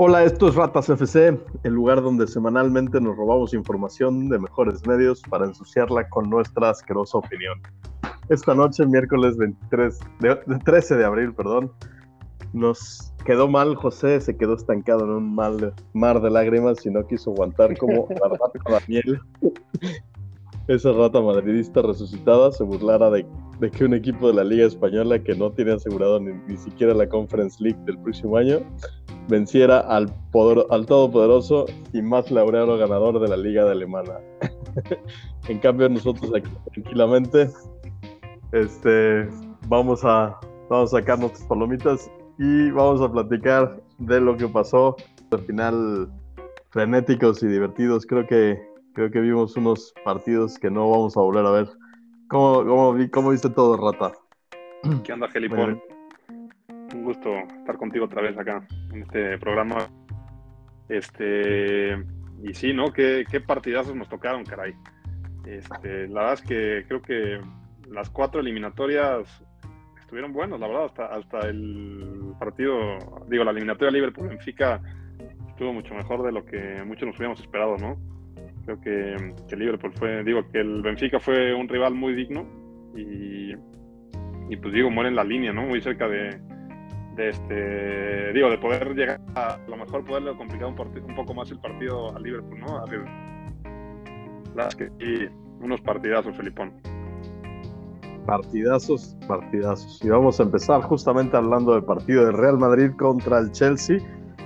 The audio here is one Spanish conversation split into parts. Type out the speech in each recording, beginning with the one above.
Hola, esto es Ratas FC, el lugar donde semanalmente nos robamos información de mejores medios para ensuciarla con nuestra asquerosa opinión. Esta noche, miércoles 23 de, 13 de abril, perdón, nos quedó mal José, se quedó estancado en un mal, mar de lágrimas y no quiso aguantar como la rata miel. Esa rata madridista resucitada se burlara de, que un equipo de la Liga Española que no tiene asegurado ni, ni siquiera la Conference League del próximo año venciera al, poder, al todopoderoso y más laureado ganador de la Liga de Alemana. en cambio, nosotros aquí tranquilamente este, vamos, a, vamos a sacar nuestras palomitas y vamos a platicar de lo que pasó. Al final, frenéticos y divertidos. Creo que, creo que vimos unos partidos que no vamos a volver a ver. ¿Cómo, cómo, cómo viste todo, Rata? ¿Qué onda, Gelipón? Un gusto estar contigo otra vez acá en este programa. Este, y sí, ¿no? Qué, qué partidazos nos tocaron, caray. Este, la verdad es que creo que las cuatro eliminatorias estuvieron buenas, la verdad, hasta, hasta el partido, digo, la eliminatoria Liverpool-Benfica estuvo mucho mejor de lo que muchos nos hubiéramos esperado, ¿no? Creo que, que Liverpool fue, digo, que el Benfica fue un rival muy digno y, y pues digo, muere en la línea, ¿no? Muy cerca de, este, digo, de poder llegar a, lo mejor poderle complicar un, un poco más el partido al Liverpool, ¿no? Las que y unos partidazos, Felipón. Partidazos, partidazos. Y vamos a empezar justamente hablando del partido de Real Madrid contra el Chelsea.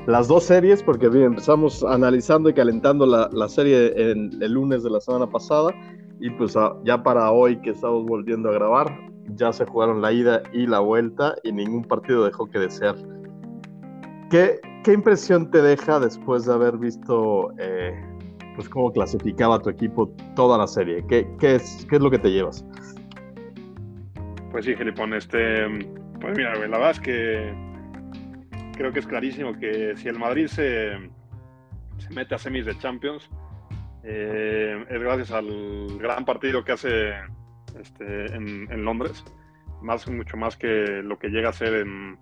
Las dos series, porque bien, empezamos analizando y calentando la, la serie en, el lunes de la semana pasada. Y pues ya para hoy que estamos volviendo a grabar, ya se jugaron la ida y la vuelta y ningún partido dejó que desear. ¿Qué, qué impresión te deja después de haber visto eh, pues cómo clasificaba tu equipo toda la serie? ¿Qué, qué, es, ¿Qué es lo que te llevas? Pues sí, Gelipón, este, pues mira, la verdad es que creo que es clarísimo que si el Madrid se, se mete a semis de Champions, eh, es gracias al gran partido que hace este, en, Londres, más, mucho más que lo que llega a ser en,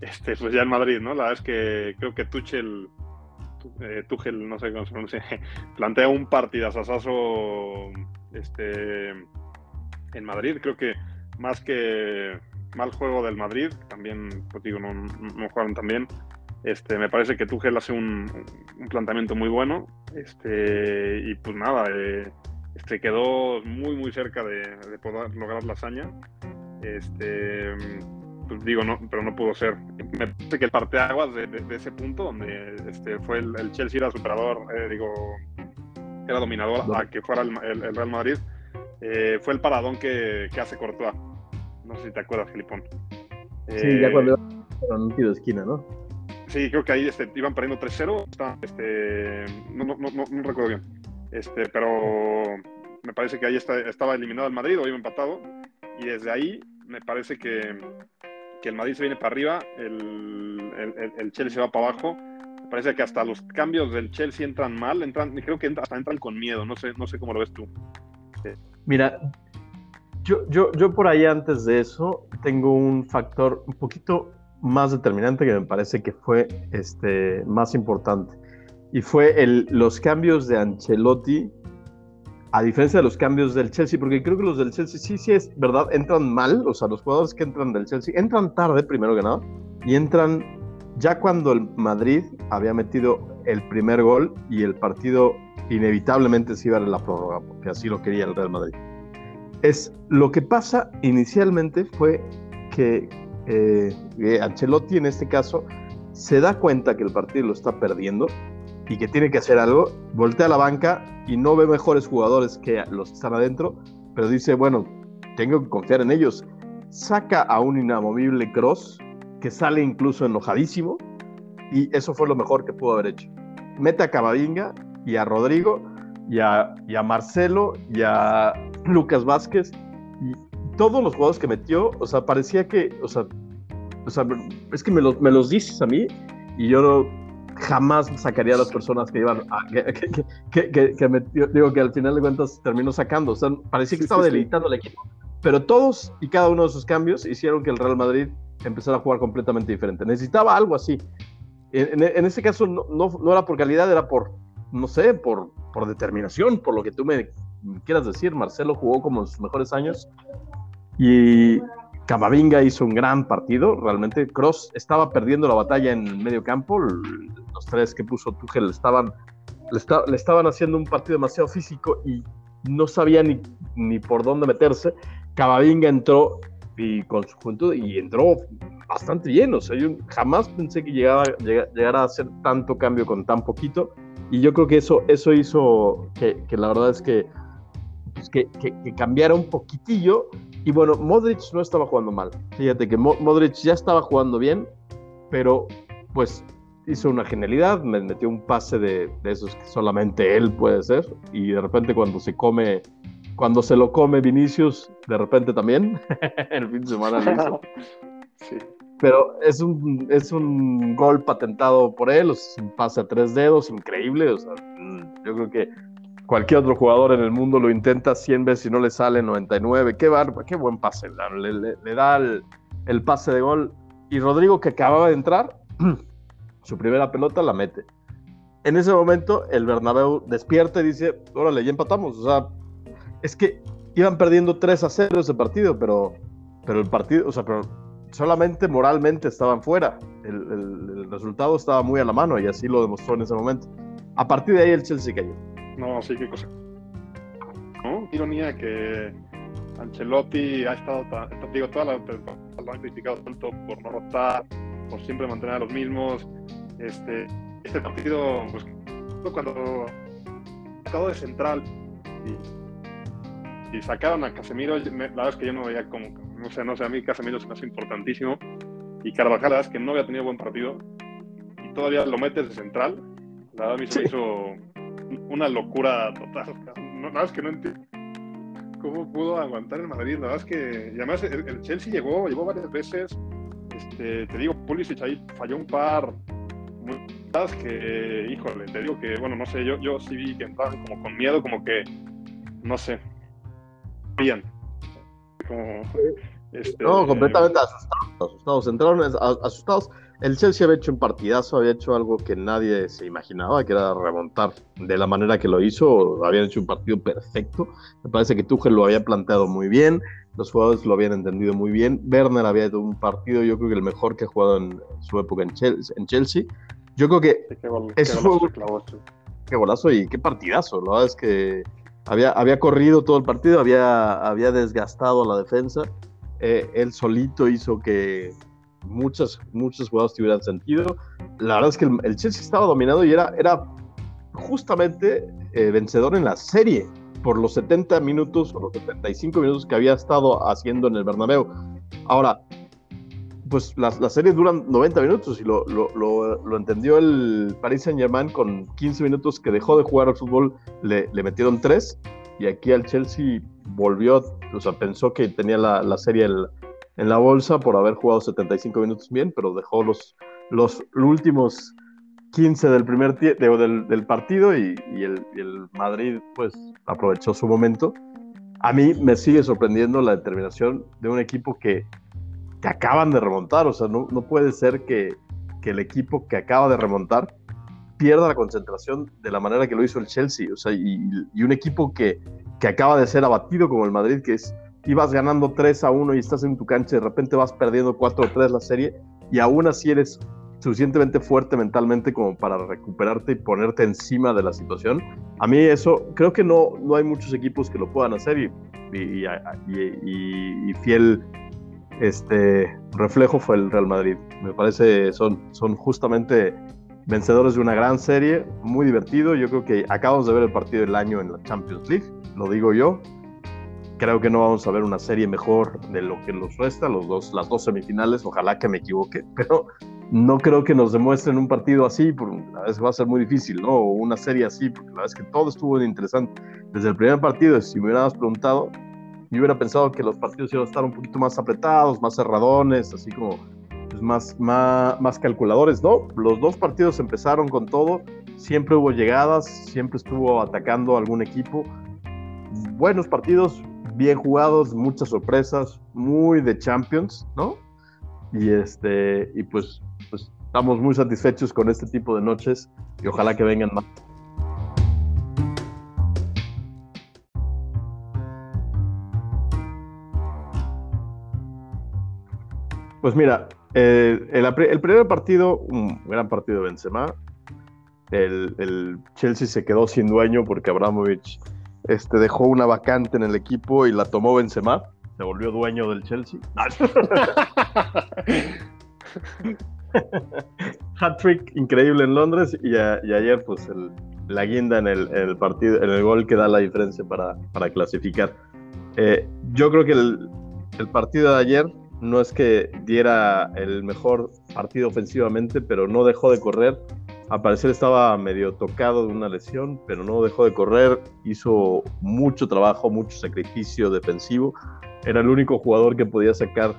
este, pues ya en Madrid, ¿no? La verdad es que creo que Tuchel, eh, Tuchel, no sé cómo se pronuncia, plantea un partidazazazo este, en Madrid. Creo que más que mal juego del Madrid, también, pues digo, no, jugaron tan bien. Este, me parece que Tuchel hace un, un planteamiento muy bueno. Este, y pues nada, eh, este, quedó muy, muy cerca de, poder lograr la hazaña. Este, pues digo, no, pero no pudo ser. Me parece que el parteaguas de, de, ese punto, donde este, fue el, Chelsea era superador, eh, digo, era dominador a que fuera el, Real Madrid, eh, fue el paradón que, que, hace Courtois. No sé si te acuerdas, Gelipón. Sí, ya cuando era un tiro de esquina, ¿no? Sí, creo que ahí este, iban perdiendo 3-0. Este, no, no, no, no, recuerdo bien. Este, pero me parece que ahí estaba eliminado el Madrid o iba empatado. Y desde ahí me parece que, que el Madrid se viene para arriba, el, el, el, Chelsea va para abajo. Me parece que hasta los cambios del Chelsea entran mal, entran, creo que hasta entran con miedo. No sé, no sé cómo lo ves tú. Mira, yo, yo, yo por ahí antes de eso tengo un factor un poquito más determinante que me parece que fue este, más importante. Y fue el, los cambios de Ancelotti, a diferencia de los cambios del Chelsea, porque creo que los del Chelsea sí, sí es verdad, entran mal, o sea, los jugadores que entran del Chelsea entran tarde, primero que nada, y entran ya cuando el Madrid había metido el primer gol y el partido inevitablemente se iba a la prórroga, porque así lo quería el Real Madrid. Es lo que pasa inicialmente fue que eh, eh, Ancelotti en este caso se da cuenta que el partido lo está perdiendo y que tiene que hacer algo, voltea a la banca y no ve mejores jugadores que los que están adentro, pero dice, bueno, tengo que confiar en ellos. Saca a un inamovible Cross que sale incluso enojadísimo y eso fue lo mejor que pudo haber hecho. Mete a Cavavinga y a Rodrigo y a, y a Marcelo y a Lucas Vázquez y todos los jugadores que metió, o sea, parecía que, o sea, o sea es que me, me los dices a mí y yo no, jamás sacaría a las personas que iban a, que, que, que, metió, digo que al final de cuentas terminó sacando, o sea, parecía que estaba sí, debilitando el equipo, pero todos y cada uno de sus cambios hicieron que el Real Madrid empezara a jugar completamente diferente. Necesitaba algo así. En, en ese caso no, no, no, era por calidad, era por, no sé, por, por determinación, por lo que tú me quieras decir. Marcelo jugó como en sus mejores años y Camavinga hizo un gran partido. Realmente Cross estaba perdiendo la batalla en el medio campo. Los tres que puso Tuchel estaban, le, le estaban haciendo un partido demasiado físico y no sabía ni, ni por dónde meterse. Camavinga entró y con su juventud y entró bastante bien. O jamás pensé que llegara, llegara a hacer tanto cambio con tan poquito. Y yo creo que eso, eso hizo que, que la verdad es que, pues que, que, que, cambiara un poquitillo. Y bueno, Modric no estaba jugando mal. Fíjate que Modric ya estaba jugando bien, pero pues hizo una genialidad, me metió un pase de, de, esos que solamente él puede hacer. Y de repente cuando se come, cuando se lo come Vinicius, de repente también, el fin de semana lo hizo. sí pero es un, es un gol patentado por él, es un pase a tres dedos, increíble. O sea, mm, yo creo que cualquier otro jugador en el mundo lo intenta 100 veces y no le sale 99. Qué, barba, qué buen pase, le, le, le da el, pase de gol. Y Rodrigo, que acababa de entrar, su primera pelota la mete. En ese momento, el Bernabéu despierta y dice: Órale, ya empatamos. O sea, es que iban perdiendo 3 a 0 ese partido, pero, pero el partido, o sea, pero solamente moralmente estaban fuera. El, el, resultado estaba muy a la mano y así lo demostró en ese momento. A partir de ahí el Chelsea cayó. No, sí, qué cosa. ¿No? Ironía que Ancelotti ha estado, digo, toda la lo han criticado tanto por no rotar, por siempre mantener a los mismos. Este, este partido, pues, cuando acabó de central y, y sacaron a Casemiro, la verdad es que yo no veía como no sé, no sé, a mí Casemiro se me hace importantísimo. Y Carvajal, la verdad es que no había tenido buen partido. Y todavía lo metes de central. La verdad, a mí se me hizo una locura total. No, verdad es que no entiendo cómo pudo aguantar el Madrid. La verdad es que, y además, el, el Chelsea llegó, llegó varias veces. Este, te digo, Pulisic ahí falló un par. Muy que, híjole, te digo que, bueno, no sé, yo, yo sí vi que entraban como con miedo, como que, no sé, bien como... Este... No, completamente asustados, asustados. Entraron asustados. El Chelsea había hecho un partidazo, había hecho algo que nadie se imaginaba, que era remontar de la manera que lo hizo. Habían hecho un partido perfecto. Me parece que Tuchel lo había planteado muy bien, los jugadores lo habían entendido muy bien. Werner había hecho un partido, yo creo que el mejor que ha jugado en su época en Chelsea. En Chelsea. Yo creo que sí, qué, golazo, qué golazo y qué partidazo. La verdad es que había, había corrido todo el partido, había, había desgastado la defensa. Eh, él solito hizo que muchas, muchos jugadores tuvieran sentido. La verdad es que el, el Chelsea estaba dominado y era, era justamente eh, vencedor en la serie por los 70 minutos o los 75 minutos que había estado haciendo en el Bernabéu. Ahora, pues las, las, series duran 90 minutos y lo, lo, lo, lo, entendió el Paris Saint Germain con 15 minutos que dejó de jugar al fútbol, le, le metieron 3 y aquí al Chelsea volvió, o sea, pensó que tenía la, la serie el, en la bolsa por haber jugado 75 minutos bien, pero dejó los, los últimos 15 del primer de, del, partido y, y, el, y el Madrid pues aprovechó su momento. A mí me sigue sorprendiendo la determinación de un equipo que que acaban de remontar. O sea, no, no puede ser que, que, el equipo que acaba de remontar pierda la concentración de la manera que lo hizo el Chelsea. O sea, y, y un equipo que, que, acaba de ser abatido como el Madrid, que es, ibas ganando 3 a 1 y estás en tu cancha y de repente vas perdiendo 4 a 3 la serie y aún así eres suficientemente fuerte mentalmente como para recuperarte y ponerte encima de la situación. A mí eso, creo que no, no hay muchos equipos que lo puedan hacer y, y, y, y fiel este reflejo fue el Real Madrid. Me parece son, son justamente vencedores de una gran serie, muy divertido. Yo creo que acabamos de ver el partido del año en la Champions League, lo digo yo. Creo que no vamos a ver una serie mejor de lo que nos resta, los dos, las dos semifinales, ojalá que me equivoque, pero no creo que nos demuestren un partido así, porque a veces va a ser muy difícil, ¿no? O una serie así, porque la es que todo estuvo interesante. Desde el primer partido, si me hubieras preguntado, yo hubiera pensado que los partidos iban a estar un poquito más apretados, más cerradones, así como pues, más, más, más calculadores. No, los dos partidos empezaron con todo, siempre hubo llegadas, siempre estuvo atacando algún equipo. Buenos partidos, bien jugados, muchas sorpresas, muy de Champions, ¿no? Y este, y pues, pues estamos muy satisfechos con este tipo de noches y ojalá que vengan más. Pues mira, eh, el, primer partido, un gran partido de Benzema. El, Chelsea se quedó sin dueño porque Abramovich este, dejó una vacante en el equipo y la tomó Benzema. Se volvió dueño del Chelsea. Hat-trick increíble en Londres y, ayer pues la guinda en el, partido, en el gol que da la diferencia para, clasificar. Eh, yo creo que el, el partido de ayer no es que diera el mejor partido ofensivamente, pero no dejó de correr. Al parecer estaba medio tocado de una lesión, pero no dejó de correr. Hizo mucho trabajo, mucho sacrificio defensivo. Era el único jugador que podía sacar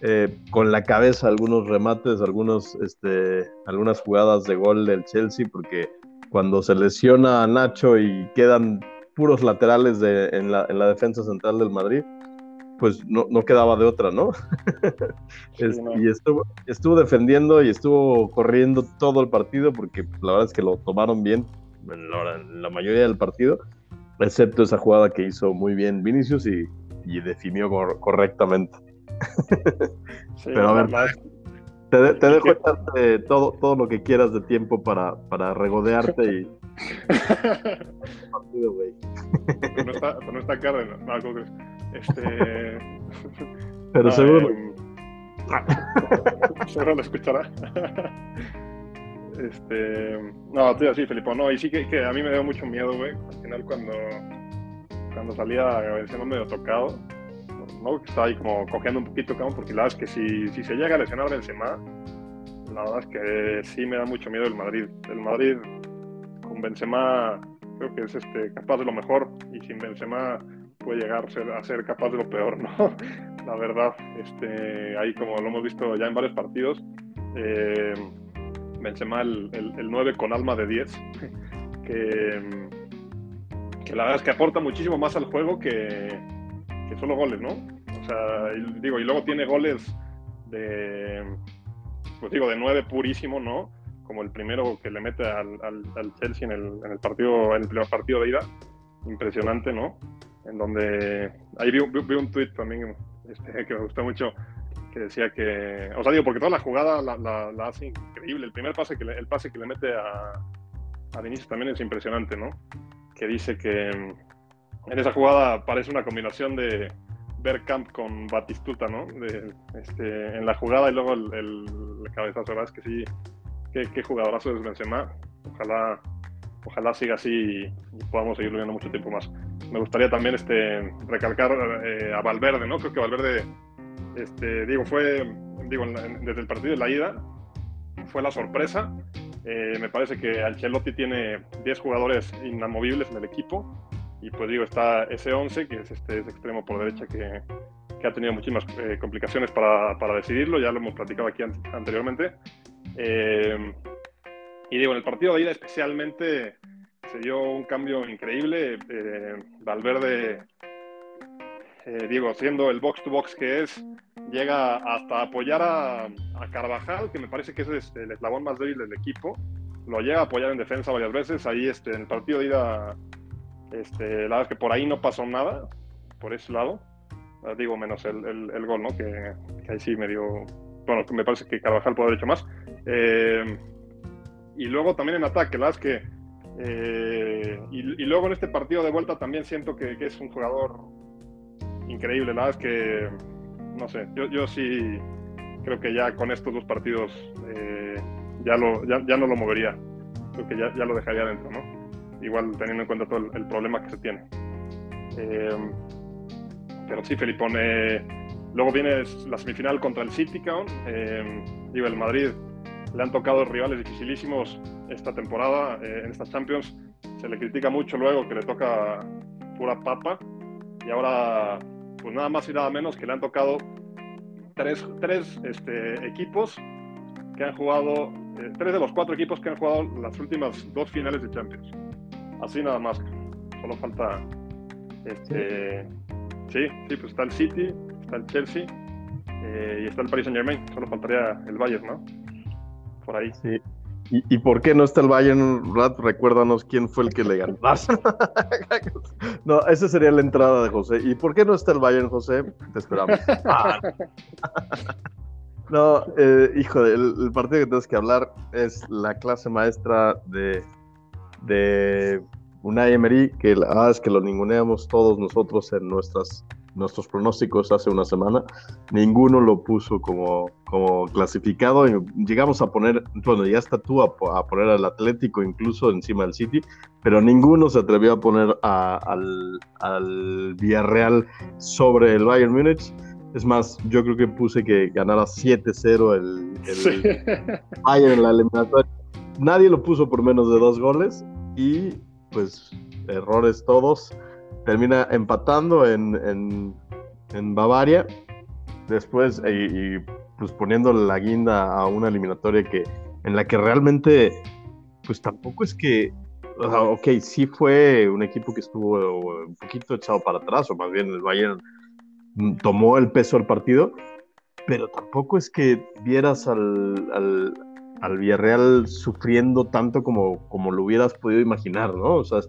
eh, con la cabeza algunos remates, algunos, este, algunas jugadas de gol del Chelsea, porque cuando se lesiona a Nacho y quedan puros laterales en, la, en la defensa central del Madrid, pues no, no quedaba de otra, ¿no? Y estuvo, estuvo defendiendo y estuvo corriendo todo el partido porque pues, la verdad es que lo tomaron bien en la, mayoría del partido, excepto esa jugada que hizo muy bien Vinicius y, definió correctamente. Pero a ver, te, te dejo echarte todo, todo lo que quieras de tiempo para, para regodearte y... no está, no está Cárdenas, no, este. Pero seguro. seguro lo escuchará. este. No, tío, sí, Felipe, no, y sí que, que, a mí me dio mucho miedo, güey. Al final, cuando, cuando salía lesionado medio tocado, ¿no? Que estaba ahí como cojeando un poquito, cabrón, porque la verdad es que si, si se llega a lesionar Benzema, la verdad es que sí me da mucho miedo el Madrid. El Madrid con Benzema creo que es este, capaz de lo mejor y sin Benzema puede llegar a ser, capaz de lo peor, ¿no? La verdad, este, ahí como lo hemos visto ya en varios partidos, eh, Benzema el, el, 9 con alma de 10, que, la verdad es que aporta muchísimo más al juego que, solo goles, ¿no? O sea, digo, y luego tiene goles de, pues digo, de 9 purísimo, ¿no? Como el primero que le mete al, Chelsea en el, en el, partido, en el primer partido de ida. Impresionante, ¿no? En donde ahí vi, un tweet también este, que me gustó mucho que decía que, o sea, digo, porque toda la jugada la, hace increíble. El primer pase que le, el pase que le mete a, a Vinicius también es impresionante, ¿no? Que dice que en esa jugada parece una combinación de Bergkamp con Batistuta, ¿no? De, este, en la jugada y luego el, el, cabezazo, ¿verdad? Es que sí, qué, jugadorazo es Benzema. Ojalá, ojalá siga así y podamos seguirlo viendo mucho tiempo más me gustaría también este, recalcar eh, a Valverde, ¿no? Creo que Valverde, este, digo, fue, digo, desde el partido de la ida, fue la sorpresa. Eh, me parece que Ancelotti tiene 10 jugadores inamovibles en el equipo y pues digo, está ese 11, que es este extremo por derecha que, que ha tenido muchísimas eh, complicaciones para, para, decidirlo, ya lo hemos platicado aquí anteriormente. y digo, en el partido de ida especialmente se dio un cambio increíble. Eh, Valverde, eh, digo, siendo el box to box que es, llega hasta apoyar a, Carvajal, que me parece que es este, el eslabón más débil del equipo. Lo llega a apoyar en defensa varias veces. Ahí este, en el partido de ida, este, la verdad es que por ahí no pasó nada, por ese lado. Ah, digo, menos el, el, gol, ¿no? Que, ahí sí me dio. Bueno, me parece que Carvajal puede haber hecho más. Eh, y luego también en ataque, la verdad es que eh, y, luego en este partido de vuelta también siento que, es un jugador increíble. La verdad es que, no sé, yo, sí creo que ya con estos dos partidos eh, ya, lo, ya, no lo movería. Creo que ya, ya, lo dejaría dentro, ¿no? Igual teniendo en cuenta todo el, problema que se tiene. Eh, pero sí, Felipone. luego viene la semifinal contra el City, eh, digo, el Madrid le han tocado rivales dificilísimos esta temporada eh, en esta Champions. Se le critica mucho luego que le toca pura papa. Y ahora, pues nada más y nada menos que le han tocado tres, tres este, equipos que han jugado, eh, tres de los cuatro equipos que han jugado las últimas dos finales de Champions. Así nada más. Solo falta. Este, sí, sí, pues está el City, está el Chelsea eh, y está el Paris Saint Germain. Solo faltaría el Bayern, ¿no? Por ahí. Sí. ¿Y, por qué no está el Bayern, Rat? Recuérdanos quién fue el que le ganó. no, esa sería la entrada de José. ¿Y por qué no está el Bayern, José? Te esperamos. no, eh, hijo, el, el, partido que tienes que hablar es la clase maestra de, de Unai Emery, que la verdad es que lo ninguneamos todos nosotros en nuestras nuestros pronósticos hace una semana, ninguno lo puso como, como clasificado. Y llegamos a poner, bueno, ya está tú a, poner al Atlético incluso encima del City, pero ninguno se atrevió a poner al, al Villarreal sobre el Bayern Múnich. Es más, yo creo que puse que ganara 7-0 el, el Bayern en la eliminatoria. Nadie lo puso por menos de dos goles y pues errores todos termina empatando en, en, Bavaria, después y, pues poniendo la guinda a una eliminatoria que en la que realmente pues tampoco es que ok, sí fue un equipo que estuvo un poquito echado para atrás, o más bien el Bayern tomó el peso del partido, pero tampoco es que vieras al, al, al Villarreal sufriendo tanto como, como lo hubieras podido imaginar, ¿no? O sea,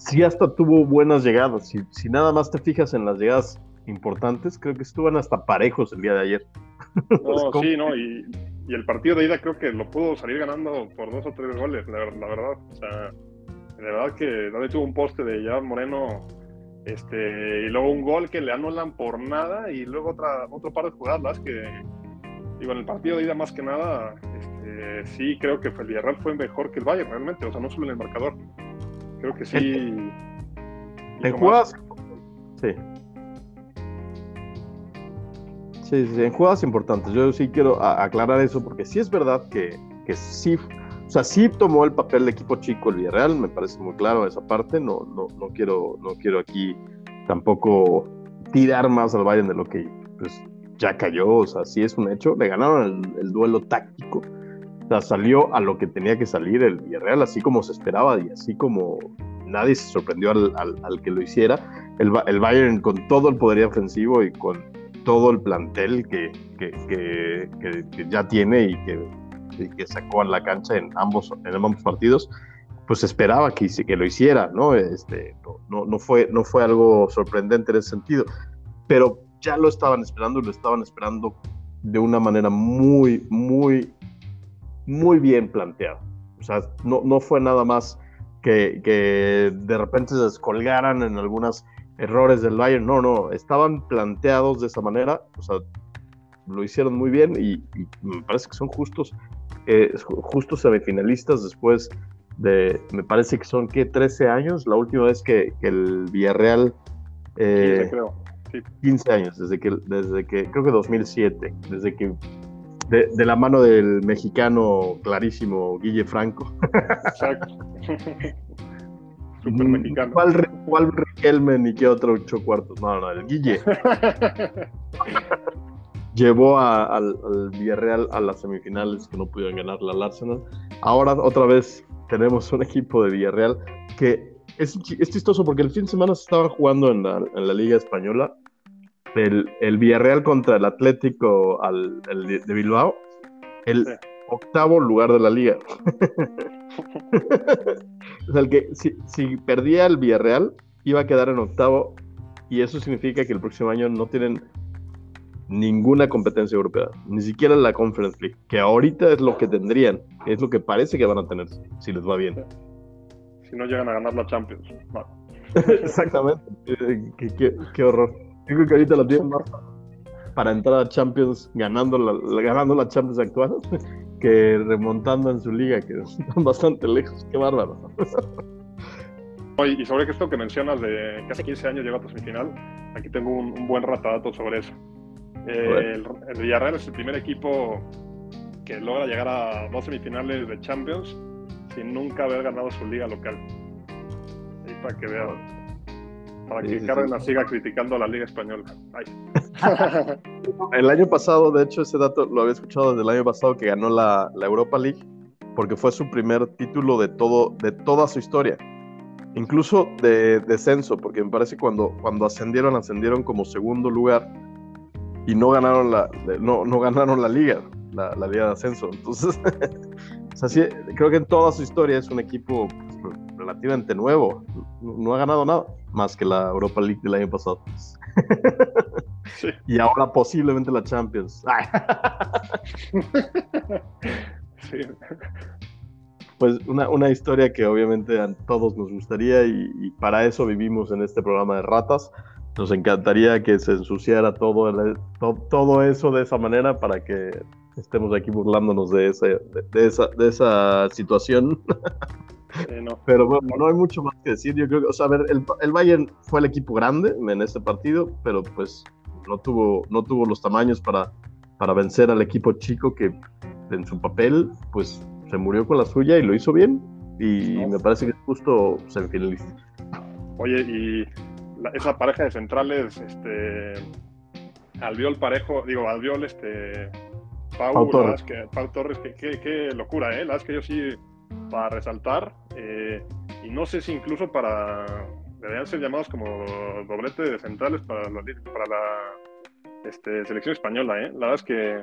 sí hasta tuvo buenas llegadas. Si, si nada más te fijas en las llegadas importantes, creo que estuvieron hasta parejos el día de ayer. No, sí, no, y, el partido de ida creo que lo pudo salir ganando por dos o tres goles, la, verdad. O sea, de verdad que nadie tuvo un poste de ya Moreno, este, y luego un gol que le anulan por nada, y luego otra, otro par de jugadas que, digo, en el partido de ida más que nada, este, sí creo que el Villarreal fue mejor que el Bayern realmente, o sea, no solo en el marcador. Creo que sí. En jugadas. Sí. Sí, sí, en jugadas importantes. Yo sí quiero aclarar eso porque sí es verdad que, que sí, o sea, sí tomó el papel de equipo chico el Villarreal, me parece muy claro esa parte. No, no, no quiero, no quiero aquí tampoco tirar más al Bayern de lo que pues, ya cayó. O sea, sí es un hecho. Le ganaron el duelo táctico salió a lo que tenía que salir el Villarreal, así como se esperaba y así como nadie se sorprendió al, al, que lo hiciera. El, el, Bayern con todo el poder ofensivo y con todo el plantel que, que, que, ya tiene y que, que sacó a la cancha en ambos, en ambos partidos, pues esperaba que, que lo hiciera, ¿no? Este, no, no, fue, no fue algo sorprendente en ese sentido, pero ya lo estaban esperando y lo estaban esperando de una manera muy, muy muy bien planteado. O sea, no, no fue nada más que, que, de repente se descolgaran en algunos errores del Bayern. No, no, estaban planteados de esa manera. O sea, lo hicieron muy bien y, me parece que son justos, eh, justos semifinalistas después de, me parece que son, ¿qué? 13 años. La última vez que, el Villarreal... Eh, 15, creo. 15 años, desde que, desde que, creo que 2007, desde que de, la mano del mexicano clarísimo Guille Franco. Exacto. Super mexicano. ¿Cuál, ¿Cuál Riquelme ni qué otro ocho cuartos? No, no, el Guille. Llevó al, Villarreal a las semifinales que no pudieron ganar la Arsenal. Ahora otra vez tenemos un equipo de Villarreal que es, es chistoso porque el fin de semana se estaba jugando en la, en la Liga Española el, Villarreal contra el Atlético al, de Bilbao, el octavo lugar de la liga. o sea, el que si, perdía el Villarreal, iba a quedar en octavo, y eso significa que el próximo año no tienen ninguna competencia europea, ni siquiera la Conference League, que ahorita es lo que tendrían, es lo que parece que van a tener, si les va bien. Si no llegan a ganar la Champions. Exactamente, qué horror. Yo creo que ahorita la tienen más para entrar a Champions ganando la, ganando la Champions actual que remontando en su liga, que están bastante lejos. Qué bárbaro. Y sobre esto que mencionas de que hace 15 años llegó a semifinal, aquí tengo un, buen ratadato sobre eso. el, Villarreal es el primer equipo que logra llegar a dos semifinales de Champions sin nunca haber ganado su liga local. Ahí para que vean para que Cárdenas siga criticando a la Liga Española. el año pasado, de hecho, ese dato lo había escuchado desde el año pasado que ganó la, Europa League, porque fue su primer título de, todo, de toda su historia. Incluso de descenso, porque me parece que cuando, cuando ascendieron, ascendieron como segundo lugar y no ganaron la, no, no ganaron la liga. la, la Liga de Ascenso. Entonces, creo que en toda su historia es un equipo relativamente nuevo. No, ha ganado nada más que la Europa League del año pasado. Y ahora posiblemente la Champions. Pues una, una, historia que obviamente a todos nos gustaría y, para eso vivimos en este programa de ratas. Nos encantaría que se ensuciara todo, todo eso de esa manera para que estemos aquí burlándonos de, esa, de, esa, de esa situación. Pero bueno, no hay mucho más que decir. Yo creo que, o sea, a ver, el, el, Bayern fue el equipo grande en este partido, pero pues no tuvo, no tuvo los tamaños para, para vencer al equipo chico que en su papel, pues se murió con la suya y lo hizo bien. Y me parece que es justo semifinalista. Oye, y esa pareja de centrales, este, Albiol Parejo, digo, Albiol, este, Pau, Torres, que, Pau Torres, qué locura, ¿eh? La es que yo sí, para resaltar, eh, y no sé si incluso para, deberían ser llamados como doblete de centrales para la, para la este, selección española, ¿eh? La verdad es que...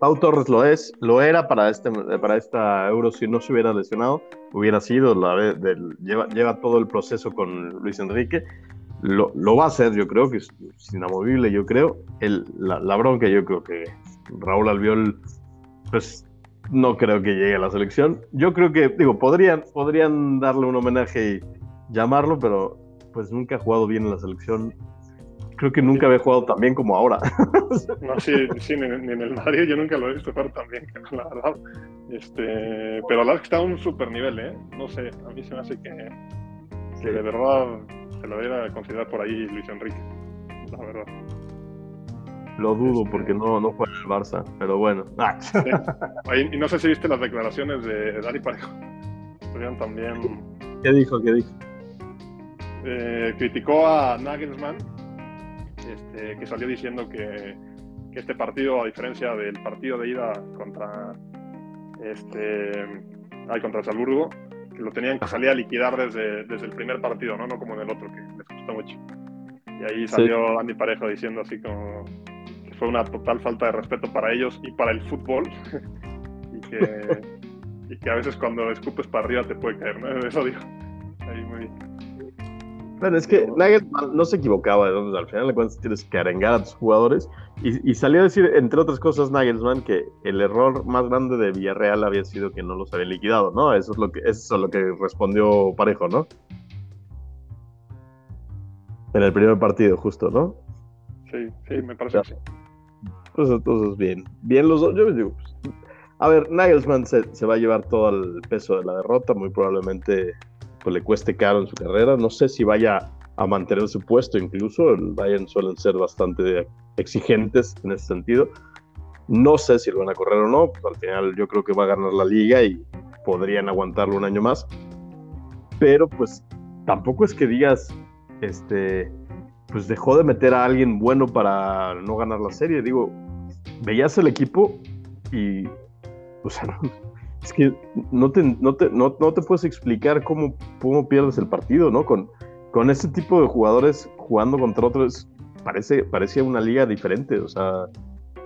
Pau Torres lo es, lo era para, este, para esta Euro si no se hubiera lesionado, hubiera sido, la, del, lleva, lleva todo el proceso con Luis Enrique, lo, lo, va a hacer, yo creo que es, inamovible, yo creo. El, la, la, bronca, yo creo que Raúl Albiol, pues no creo que llegue a la selección. Yo creo que, digo, podrían, podrían darle un homenaje y llamarlo, pero pues nunca ha jugado bien en la selección. Creo que nunca había jugado tan bien como ahora. No, sí, sí ni, en el Madrid yo nunca lo he visto jugar tan bien, la verdad. Este, pero la verdad es que está a un super nivel, ¿eh? No sé, a mí se me hace que, que de verdad se lo debería considerar por ahí Luis Enrique, la verdad. Lo dudo porque no, no juega el Barça, pero bueno. Ah. Y no sé si viste las declaraciones de Dani Parejo. Estuvieron también. ¿Qué dijo? ¿Qué dijo? Eh, criticó a Nagelsmann, este, que salió diciendo que, que, este partido, a diferencia del partido de ida contra este ay, contra Salzburgo, que lo tenían que salir a liquidar desde, desde el primer partido, ¿no? no como en el otro, que les costó mucho. Y ahí salió Andy Parejo diciendo así como fue una total falta de respeto para ellos y para el fútbol. y, que, y, que, a veces cuando escupes para arriba te puede caer, ¿no? Eso dijo. Ahí muy Bueno, es que Nagelsmann no se equivocaba, entonces al final de cuentas tienes que arengar a tus jugadores y, y, salió a decir, entre otras cosas, Nagelsmann, que el error más grande de Villarreal había sido que no los había liquidado, ¿no? Eso es lo que, eso es lo que respondió Parejo, ¿no? En el primer partido, justo, ¿no? Sí, sí, me parece que sí. Pues entonces, bien. Bien los dos. Yo digo, pues, a ver, Nagelsmann se, va a llevar todo el peso de la derrota. Muy probablemente pues, le cueste caro en su carrera. No sé si vaya a mantener su puesto incluso. El Bayern suelen ser bastante exigentes en ese sentido. No sé si lo van a correr o no. Pues, al final yo creo que va a ganar la liga y podrían aguantarlo un año más. Pero pues tampoco es que digas, este, pues dejó de meter a alguien bueno para no ganar la serie. Digo, veías el equipo y, o sea, es que no te, no te, no, te puedes explicar cómo, cómo pierdes el partido, ¿no? Con, con ese tipo de jugadores jugando contra otros, parece, parecía una liga diferente, o sea,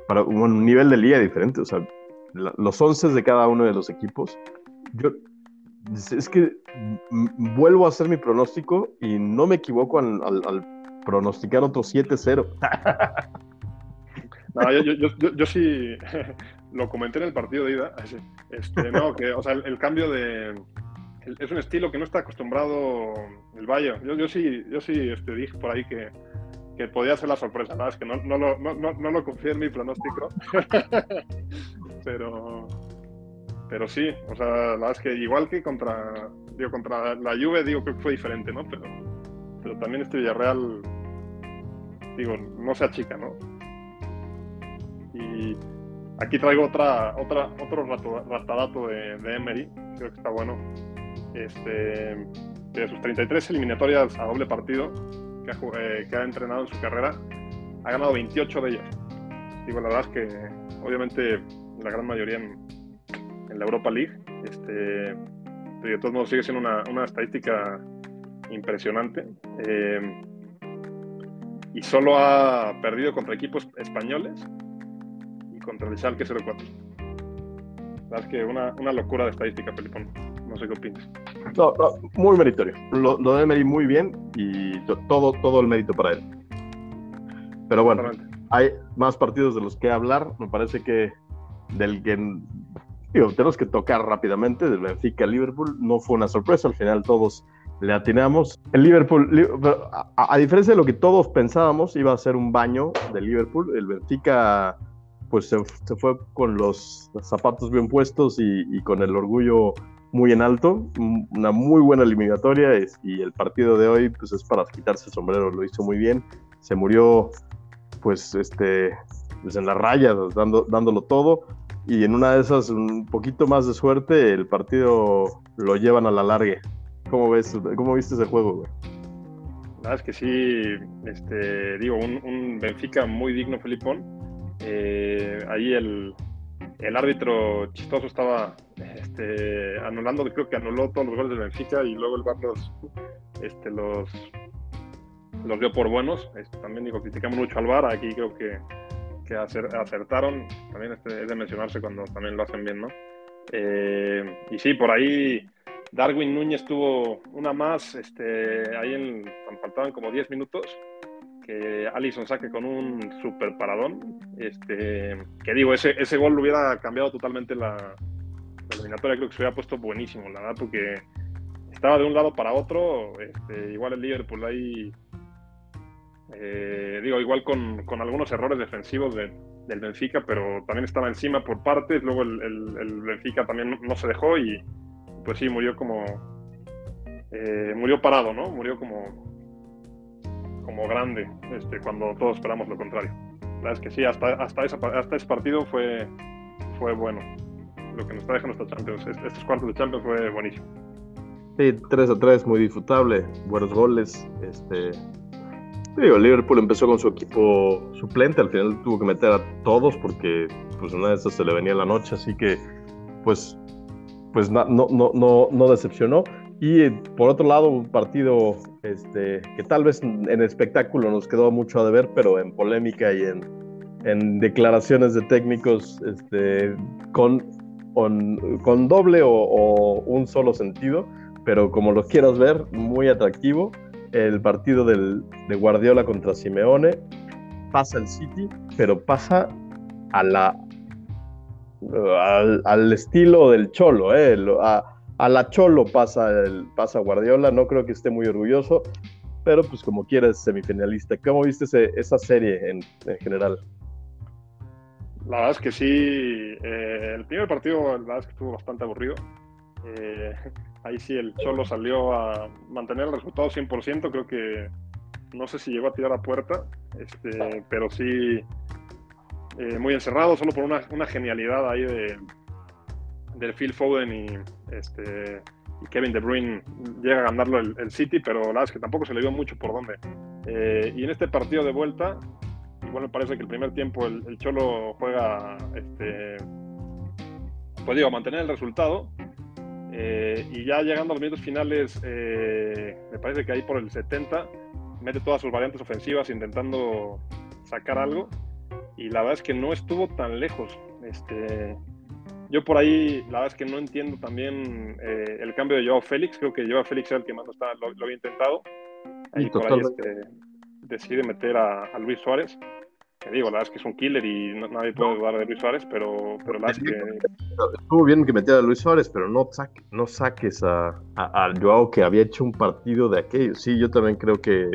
para un nivel de liga diferente, o sea, los once de cada uno de los equipos. Yo, es que vuelvo a hacer mi pronóstico y no me equivoco al pronosticar otro 7-0. No, yo, sí lo comenté en el partido de ida. Este, no, que, o sea, el, cambio de. es un estilo que no está acostumbrado el Bayern. Yo, sí, yo sí este, dije por ahí que, que podía ser la sorpresa. La es que no, no, lo, no, no, lo confié en mi pronóstico. pero, pero sí, o sea, la verdad es que igual que contra, digo, contra la Juve, digo que fue diferente, ¿no? Pero, pero también este Villarreal digo, no se achica, ¿no? Y aquí traigo otra, otra, otro ratadato de, de Emery, creo que está bueno. Este, de sus 33 eliminatorias a doble partido que ha, eh, que ha entrenado en su carrera, ha ganado 28 de ellas. Digo, la verdad es que obviamente la gran mayoría en, en la Europa League, este, de todos modos sigue siendo una, una estadística impresionante. Eh, y solo ha perdido contra equipos españoles y contra el Schalke 04. La es que una, una locura de estadística, Felipón. No sé qué opinas. No, muy meritorio. Lo, lo de Emery muy bien y todo, todo el mérito para él. Pero bueno, hay más partidos de los que hablar. Me parece que del que digo, tenemos que tocar rápidamente del Benfica Liverpool. No fue una sorpresa, al final todos le atinamos. El Liverpool, a, diferencia de lo que todos pensábamos, iba a ser un baño de Liverpool. El Benfica, pues se, fue con los zapatos bien puestos y, con el orgullo muy en alto. Una muy buena eliminatoria y el partido de hoy, pues es para quitarse el sombrero. Lo hizo muy bien. Se murió, pues, este, pues en la raya, dando, dándolo todo. Y en una de esas, un poquito más de suerte, el partido lo llevan a la larga. ¿Cómo ves? ¿Cómo viste ese juego, güey? Verdad es que sí, este, digo, un, Benfica muy digno, Felipón. Eh, ahí el, árbitro chistoso estaba este, anulando, creo que anuló todos los goles del Benfica y luego el VAR los, este, los, los dio por buenos. Este, también digo, criticamos mucho al VAR, aquí creo que, que acertaron. También este, es de mencionarse cuando también lo hacen bien, ¿no? Eh, y sí, por ahí Darwin Núñez tuvo una más, este, ahí en, faltaban como 10 minutos, que Allison saque con un super paradón. Este, que digo, ese, ese gol hubiera cambiado totalmente la, eliminatoria, creo que se hubiera puesto buenísimo, la verdad, porque estaba de un lado para otro, este, igual el Liverpool ahí, eh, digo, igual con, algunos errores defensivos del Benfica, pero también estaba encima por partes, luego el, el Benfica también no se dejó y pues sí, murió como. Eh, murió parado, ¿no? Murió como. como grande, este, cuando todos esperamos lo contrario. La verdad es que sí, hasta, hasta, hasta ese partido fue, fue bueno. Lo que nos dejando esta Champions, estos cuartos de Champions fue buenísimo. Sí, 3 a 3, muy disfrutable, buenos goles. Este, digo, Liverpool empezó con su equipo suplente, al final tuvo que meter a todos porque pues una de esas se le venía la noche, así que pues pues no, no, no, no decepcionó. Y eh, por otro lado, un partido este, que tal vez en espectáculo nos quedó mucho a deber, pero en polémica y en, en declaraciones de técnicos este, con, con, doble o, un solo sentido, pero como lo quieras ver, muy atractivo. El partido del, de Guardiola contra Simeone pasa el City, pero pasa a la al, estilo del Cholo, ¿eh? a, la Cholo pasa, el, pasa Guardiola, no creo que esté muy orgulloso, pero pues como quieras, semifinalista. ¿Cómo viste esa serie en, general? La verdad es que sí, eh, el primer partido la verdad es que estuvo bastante aburrido. Eh, ahí sí el Cholo salió a mantener el resultado 100%, creo que no sé si llegó a tirar a puerta, este, pero sí eh, muy encerrado, solo por una, genialidad ahí de, del Phil Foden y, este, Kevin De Bruyne llega a ganarlo el, City, pero la verdad es que tampoco se le vio mucho por dónde. Eh, y en este partido de vuelta, igual me parece que el primer tiempo el, Cholo juega, este, pues digo, mantener el resultado. Eh, y ya llegando a los minutos finales, me parece que ahí por el 70 mete todas sus variantes ofensivas intentando sacar algo y la verdad es que no estuvo tan lejos. Este, yo por ahí, la verdad es que no entiendo también eh, el cambio de Joao Félix. Creo que Joao Félix era el que más lo, lo, había intentado. Ahí por ahí este, decide meter a, Luis Suárez. Que digo, la verdad es que es un killer y nadie puede dudar de Luis Suárez, pero, pero la verdad es que. Estuvo bien que metiera a Luis Suárez, pero no, no saques a, a, Joao que había hecho un partido de aquello. Sí, yo también creo que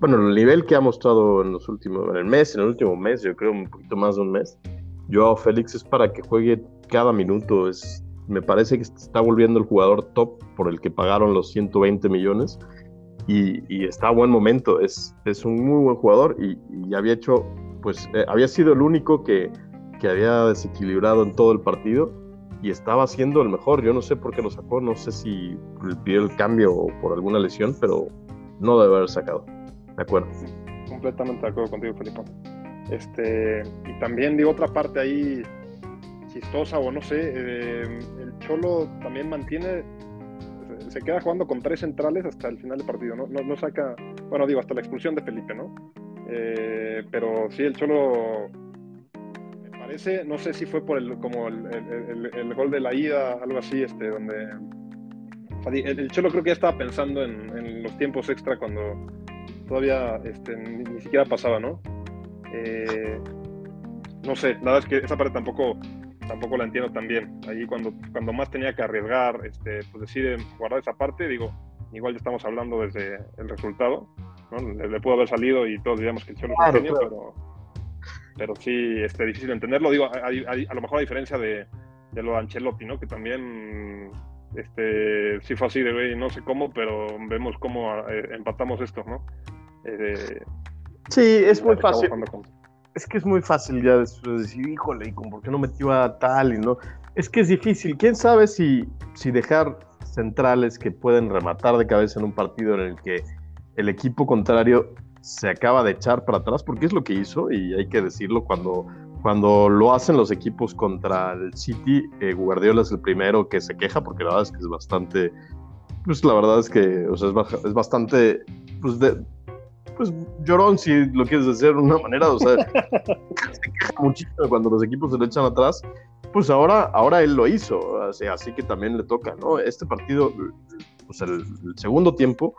bueno, el nivel que ha mostrado en los últimos, en el mes, en el último mes, yo creo un poquito más de un mes, Joao Félix es para que juegue cada minuto. Es, me parece que está volviendo el jugador top por el que pagaron los 120 millones y, está a buen momento. Es, es un muy buen jugador y, había hecho, pues, eh, había sido el único que, que había desequilibrado en todo el partido y estaba siendo el mejor. Yo no sé por qué lo sacó, no sé si pidió el cambio o por alguna lesión, pero no debe haber sacado. De acuerdo. Completamente de acuerdo contigo, Felipe. Este, y también digo otra parte ahí chistosa o no sé, eh, el Cholo también mantiene, se queda jugando con tres centrales hasta el final del partido, ¿no? No, saca, bueno, digo, hasta la expulsión de Felipe, ¿no? Eh, pero sí, el Cholo me parece, no sé si fue por el, como el, gol de la ida, algo así, este, donde el, Cholo creo que ya estaba pensando en, los tiempos extra cuando todavía este, ni, siquiera pasaba, ¿no? Eh, no sé, la verdad es que esa parte tampoco, tampoco la entiendo tan bien. Ahí cuando, cuando más tenía que arriesgar, este, pues decide guardar esa parte, digo, igual ya estamos hablando desde el resultado, ¿no? Le, pudo haber salido y todos diríamos que el Cholo es genio, pero, pero sí, este, difícil de entenderlo. Digo, a, lo mejor a diferencia de, de, lo de Ancelotti, ¿no? Que también este, sí fue así de, güey, no sé cómo, pero vemos cómo eh, empatamos esto, ¿no? Eh, sí, es muy fácil. Es que es muy fácil ya después decir, híjole, ¿y por qué no metió a tal? Y no. Es que es difícil. ¿Quién sabe si, si dejar centrales que pueden rematar de cabeza en un partido en el que el equipo contrario se acaba de echar para atrás, porque es lo que hizo, y hay que decirlo, cuando, cuando lo hacen los equipos contra el City, eh, Guardiola es el primero que se queja, porque la verdad es que es bastante, pues la verdad es que o sea, es, bastante, pues, de, pues llorón si lo quieres decir de una manera, o sea, se queja muchísimo cuando los equipos se le echan atrás, pues ahora, ahora él lo hizo, así, así que también le toca, ¿no? Este partido, pues el, segundo tiempo,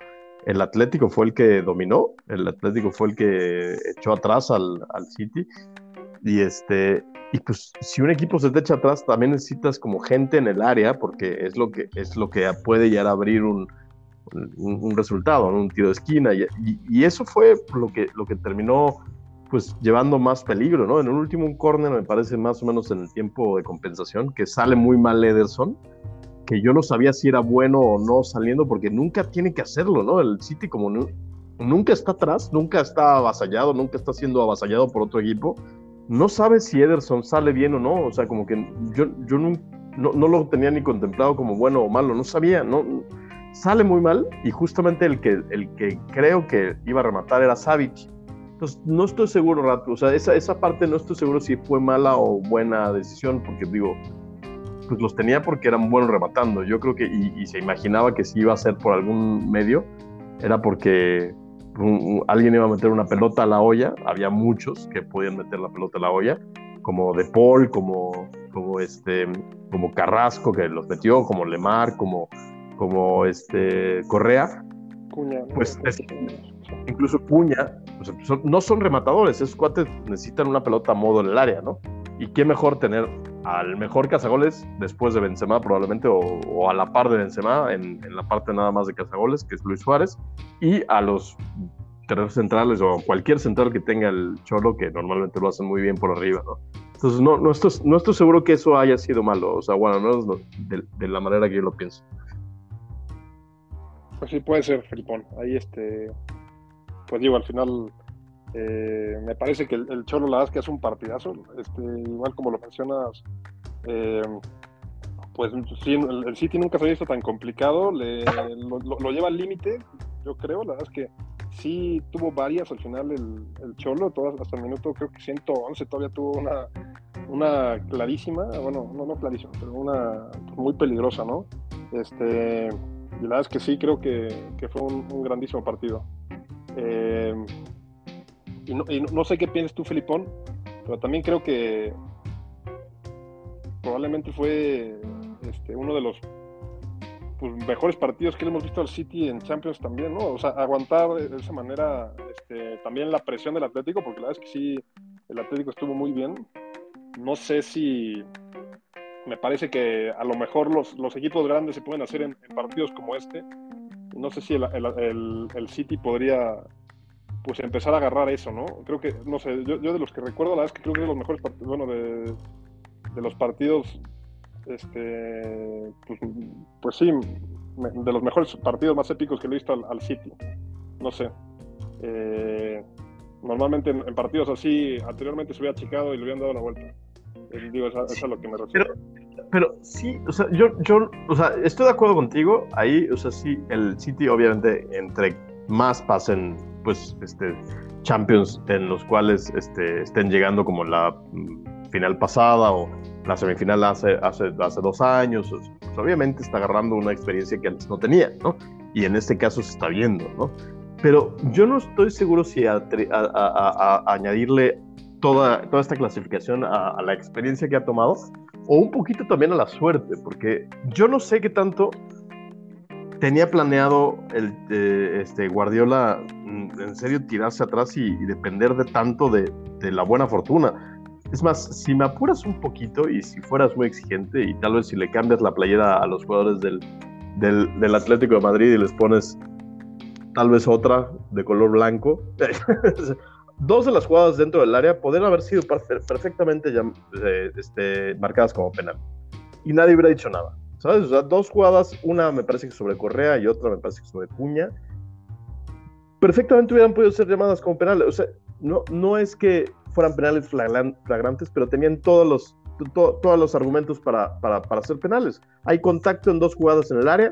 el Atlético fue el que dominó, el Atlético fue el que echó atrás al, al, City. Y este, y pues si un equipo se te echa atrás, también necesitas como gente en el área, porque es lo que, es lo que puede ya abrir un, un, resultado, un tiro de esquina. Y, eso fue lo que, lo que terminó pues llevando más peligro, ¿no? En un último un córner me parece más o menos en el tiempo de compensación, que sale muy mal Ederson, que yo no sabía si era bueno o no saliendo, porque nunca tiene que hacerlo, ¿no? El City como nunca está atrás, nunca está avasallado, nunca está siendo avasallado por otro equipo, no sabe si Ederson sale bien o no, o sea, como que yo, yo no, no, lo tenía ni contemplado como bueno o malo, no sabía, no sale muy mal y justamente el que, el que creo que iba a rematar era Savic entonces, no estoy seguro, Rato. O sea, esa, esa parte no estoy seguro si fue mala o buena decisión, porque digo, pues los tenía porque eran buenos rematando. Yo creo que, y, se imaginaba que si iba a ser por algún medio, era porque alguien iba a meter una pelota a la olla. Había muchos que podían meter la pelota a la olla, como De Paul, como, como, este, como Carrasco, que los metió, como Lemar, como, como este, Correa. Pues incluso Puña, no son rematadores, esos cuates necesitan una pelota a modo en el área, ¿no? Y qué mejor tener al mejor cazagoles después de Benzema probablemente, o, a la par de Benzema en, la parte nada más de cazagoles, que es Luis Suárez, y a los terrenos centrales o cualquier central que tenga el Cholo, que normalmente lo hacen muy bien por arriba, ¿no? Entonces no, no, estoy, no estoy seguro que eso haya sido malo, o sea, bueno, no de, de la manera que yo lo pienso. Pues sí, puede ser, Felipón. Ahí este, pues digo, al final eh, me parece que el, Cholo la que hace un partidazo, este, igual como lo mencionas, eh, pues sí, el, City nunca se ha visto tan complicado, le, lo, lleva al límite, yo creo, la verdad es que sí tuvo varias al final el, Cholo, todas hasta el minuto creo que 111 todavía tuvo una, una clarísima, bueno, no, no clarísima, pero una muy peligrosa, ¿no? Este, la verdad es que sí, creo que, fue un grandísimo partido. Eh, y, no, sé qué piensas tú, Felipón, pero también creo que probablemente fue este, uno de los pues, mejores partidos que hemos visto al City en Champions también, ¿no? O sea, aguantar de esa manera este, también la presión del Atlético, porque la verdad es que sí, el Atlético estuvo muy bien. No sé si me parece que a lo mejor los, equipos grandes se pueden hacer en partidos como este, no sé si el, City podría pues empezar a agarrar eso, ¿no? Creo que, no sé, yo, de los que recuerdo, la verdad es que creo que de los mejores partidos, bueno, de, los partidos, este, pues, pues, sí, de los mejores partidos más épicos que le he visto al, City. No sé. Eh, normalmente en, partidos así, anteriormente se hubiera achicado y le hubieran dado la vuelta. Digo, eso, es a lo que me refiero pero sí, o sea, yo, yo, o sea, estoy de acuerdo contigo. Ahí, o sea, sí, el City, obviamente, entre más pasen, pues, este, Champions en los cuales este, estén llegando como la mm, final pasada o la semifinal hace, hace, hace dos años, pues, obviamente está agarrando una experiencia que antes no tenía, ¿no? Y en este caso se está viendo, ¿no? Pero yo no estoy seguro si a, añadirle toda, toda esta clasificación a, la experiencia que ha tomado o un poquito también a la suerte, porque yo no sé qué tanto tenía planeado el, eh, este, Guardiola mm, en serio tirarse atrás y, depender de tanto de, la buena fortuna. Es más, si me apuras un poquito y si fueras muy exigente y tal vez si le cambias la playera a los jugadores del, del Atlético de Madrid y les pones tal vez otra de color blanco, dos de las jugadas dentro del área podrían haber sido perfectamente eh, este, marcadas como penal. Y nadie hubiera dicho nada. ¿Sabes? O sea, dos jugadas, una me parece que sobre Correa y otra me parece que sobre Cuña, perfectamente hubieran podido ser llamadas como penales. O sea, no, no es que fueran penales flagrantes, pero tenían todos los, todos los argumentos para, para, para ser penales. Hay contacto en dos jugadas en el área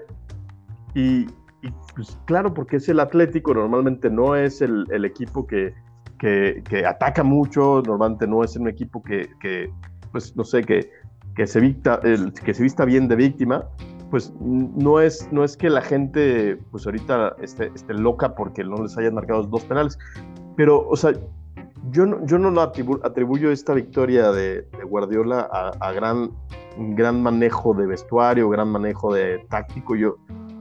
y, y pues claro, porque es el Atlético, normalmente no es el, el equipo que, que, que, ataca mucho, normalmente no es un equipo que, que pues no sé, que, que, se vista, el, que se vista bien de víctima, pues no es, no es que la gente pues ahorita esté, esté loca porque no les hayan marcado dos penales, pero o sea, yo no, yo no atribuyo esta victoria de, de Guardiola a, a, gran, gran manejo de vestuario, gran manejo de táctico, yo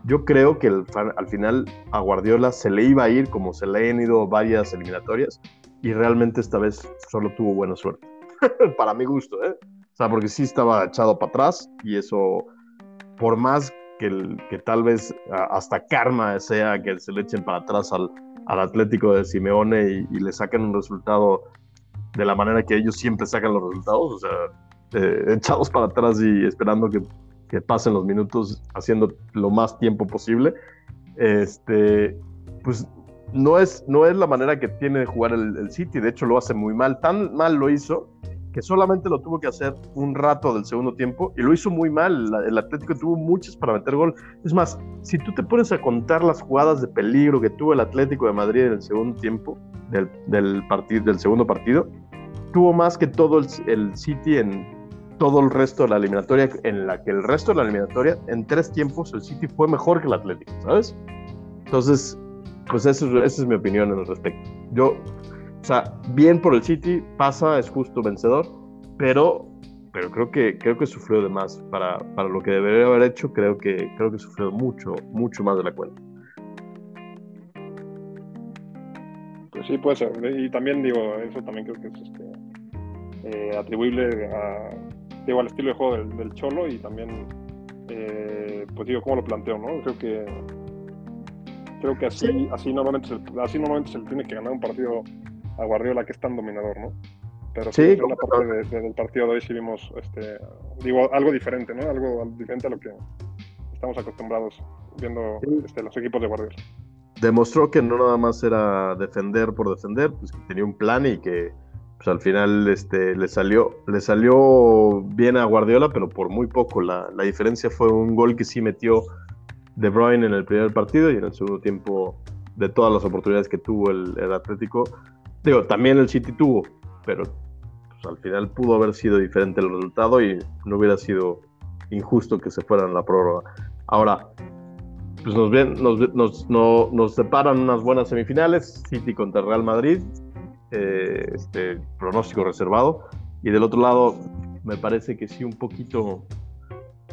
yo creo que al final a Guardiola se le iba a ir como se le han ido varias eliminatorias y realmente esta vez solo tuvo buena suerte. para mi gusto, ¿eh? O sea, porque sí estaba echado para atrás y eso, por más que, que tal vez hasta karma sea que se le echen para atrás al, Atlético de Simeone y, le saquen un resultado de la manera que ellos siempre sacan los resultados, o sea, eh, echados para atrás y esperando que que pasen los minutos haciendo lo más tiempo posible. Este, pues no es, no es la manera que tiene de jugar el, City, de hecho lo hace muy mal, tan mal lo hizo que solamente lo tuvo que hacer un rato del segundo tiempo y lo hizo muy mal. El Atlético tuvo muchas para meter gol. Es más, si tú te pones a contar las jugadas de peligro que tuvo el Atlético de Madrid en el segundo tiempo del, del, del segundo partido, tuvo más que todo el, el City en, todo el resto de la eliminatoria, en la que el resto de la eliminatoria, en tres tiempos, el City fue mejor que el Atlético, ¿sabes? Entonces, pues eso, esa es mi opinión el respecto. Yo, o sea, bien por el City, pasa, es justo vencedor, pero, pero creo que, creo que sufrió de más. Para, para lo que debería haber hecho, creo que, creo que sufrió mucho, mucho más de la cuenta. Pues sí, puede ser. Y también digo, eso también creo que es este, eh, atribuible a, digo, al estilo de juego del, Cholo y también, eh, pues digo, cómo lo planteo, ¿no? Creo que creo que así, así, normalmente se, así normalmente se le tiene que ganar un partido a Guardiola que es tan dominador, ¿no? Pero sí, en la parte del partido de hoy sí vimos, este, digo, algo diferente, ¿no? Algo diferente a lo que estamos acostumbrados viendo este, los equipos de Guardiola. Demostró que no nada más era defender por defender, pues que tenía un plan y que pues al final este, le, salió, le salió bien a Guardiola, pero por muy poco. La, la, diferencia fue un gol que sí metió De Bruyne en el primer partido y en el segundo tiempo, de todas las oportunidades que tuvo el, Atlético, digo, también el City tuvo, pero pues, al final pudo haber sido diferente el resultado y no hubiera sido injusto que se fueran la prórroga. Ahora, pues nos, ven, nos, nos, nos separan unas buenas semifinales, City contra Real Madrid, eh, este, pronóstico reservado. Y del otro lado, me parece que sí, un poquito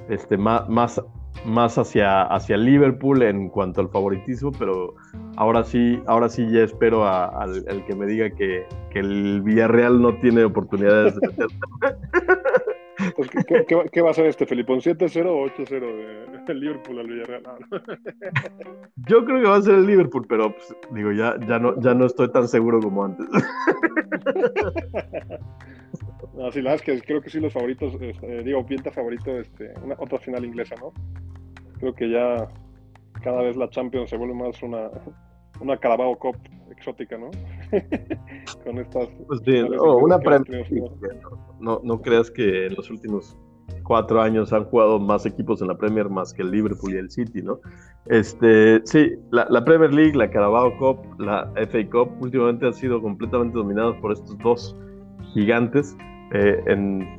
este, más, más, más hacia, hacia Liverpool en cuanto al favoritismo, pero ahora sí, ahora sí ya espero al que me diga que, que, el Villarreal no tiene oportunidades de Pues, ¿qué, va a ser este, Felipe? ¿Un 7-0 o 8-0 de Liverpool al Villarreal? Yo creo que va a ser el Liverpool, pero pues, digo, ya, ya, no, ya no estoy tan seguro como antes. No, sí, la verdad es que creo que sí los favoritos, este, digo, pinta favorito este, una, otra final inglesa, ¿no? Creo que ya cada vez la Champions se vuelve más una, una Carabao Cup exótica, ¿no? Con estas. Pues una no, no creas que en los últimos cuatro años han jugado más equipos en la Premier más que el Liverpool y el City, ¿no? Este, sí, la, Premier League, la Carabao Cup, la FA Cup, últimamente han sido completamente dominados por estos dos gigantes. Eh, en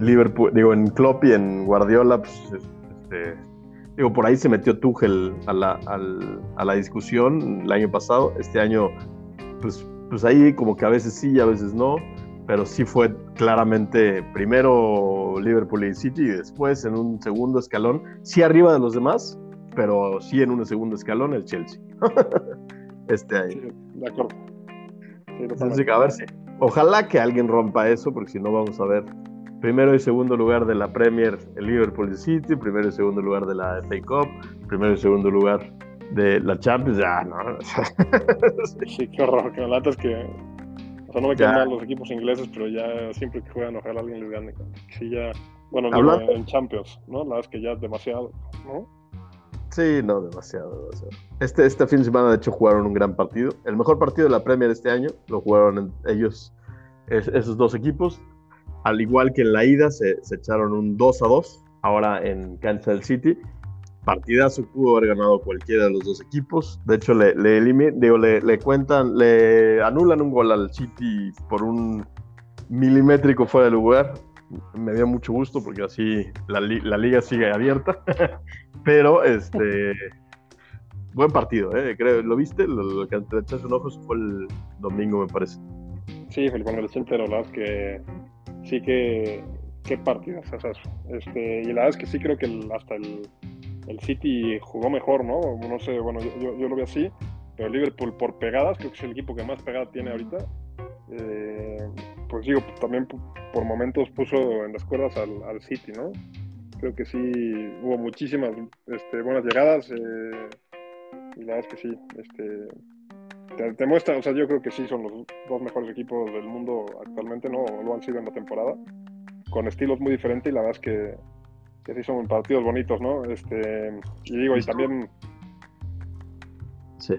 Liverpool, digo, en Klopp y en Guardiola, pues, este, Digo, por ahí se metió Tuchel a la, a la discusión el año pasado. Este año, pues, pues ahí como que a veces sí y a veces no. pero sí fue claramente primero Liverpool y City y después en un segundo escalón, sí arriba de los demás, pero sí en un segundo escalón el Chelsea. este año. de acuerdo. a ver si. Ojalá que alguien rompa eso, porque si no vamos a ver primero y segundo lugar de la Premier el Liverpool City, primero y segundo lugar de la FA Cup, primero y segundo lugar de la Champions, ya, ¿no? sí, qué horror, que la lata es que o sea, no me quedan mal los equipos ingleses, pero ya siempre que juegan, ojalá alguien les gane. Sí, ya. Bueno, en Champions, ¿no? La verdad es que ya es demasiado, ¿no? Sí, no, demasiado, demasiado. Este, este fin de semana, de hecho, jugaron un gran partido. El mejor partido de la Premier este año lo jugaron ellos, esos dos equipos. Al igual que en la ida, se, echaron un 2 a 2, ahora en Kansas City partidazo pudo haber ganado cualquiera de los dos equipos. De hecho, le, le, digo, le, cuentan, le anulan un gol al City por un milimétrico fuera de lugar. Me dio mucho gusto porque así la, liga sigue abierta. Pero este buen partido, ¿eh? Creo, ¿Lo viste? Lo, que te echaste un ojo fue el domingo, me parece. Sí, Felipe, me lo pero la verdad es que sí que qué partido Este, y la verdad es que sí creo que hasta el el City jugó mejor, ¿no? No sé, bueno, yo, yo lo veo así, pero Liverpool por pegadas, creo que es el equipo que más pegada tiene ahorita. Eh, pues digo, también por momentos puso en las cuerdas al, City, ¿no? Creo que sí hubo muchísimas este, buenas llegadas eh, y la verdad es que sí, este, te, muestra, o sea, yo creo que sí son los dos mejores equipos del mundo actualmente, ¿no? Lo han sido en la temporada, con estilos muy diferentes y la verdad es que que sí son partidos bonitos, ¿no? Este, y digo, y también... Sí.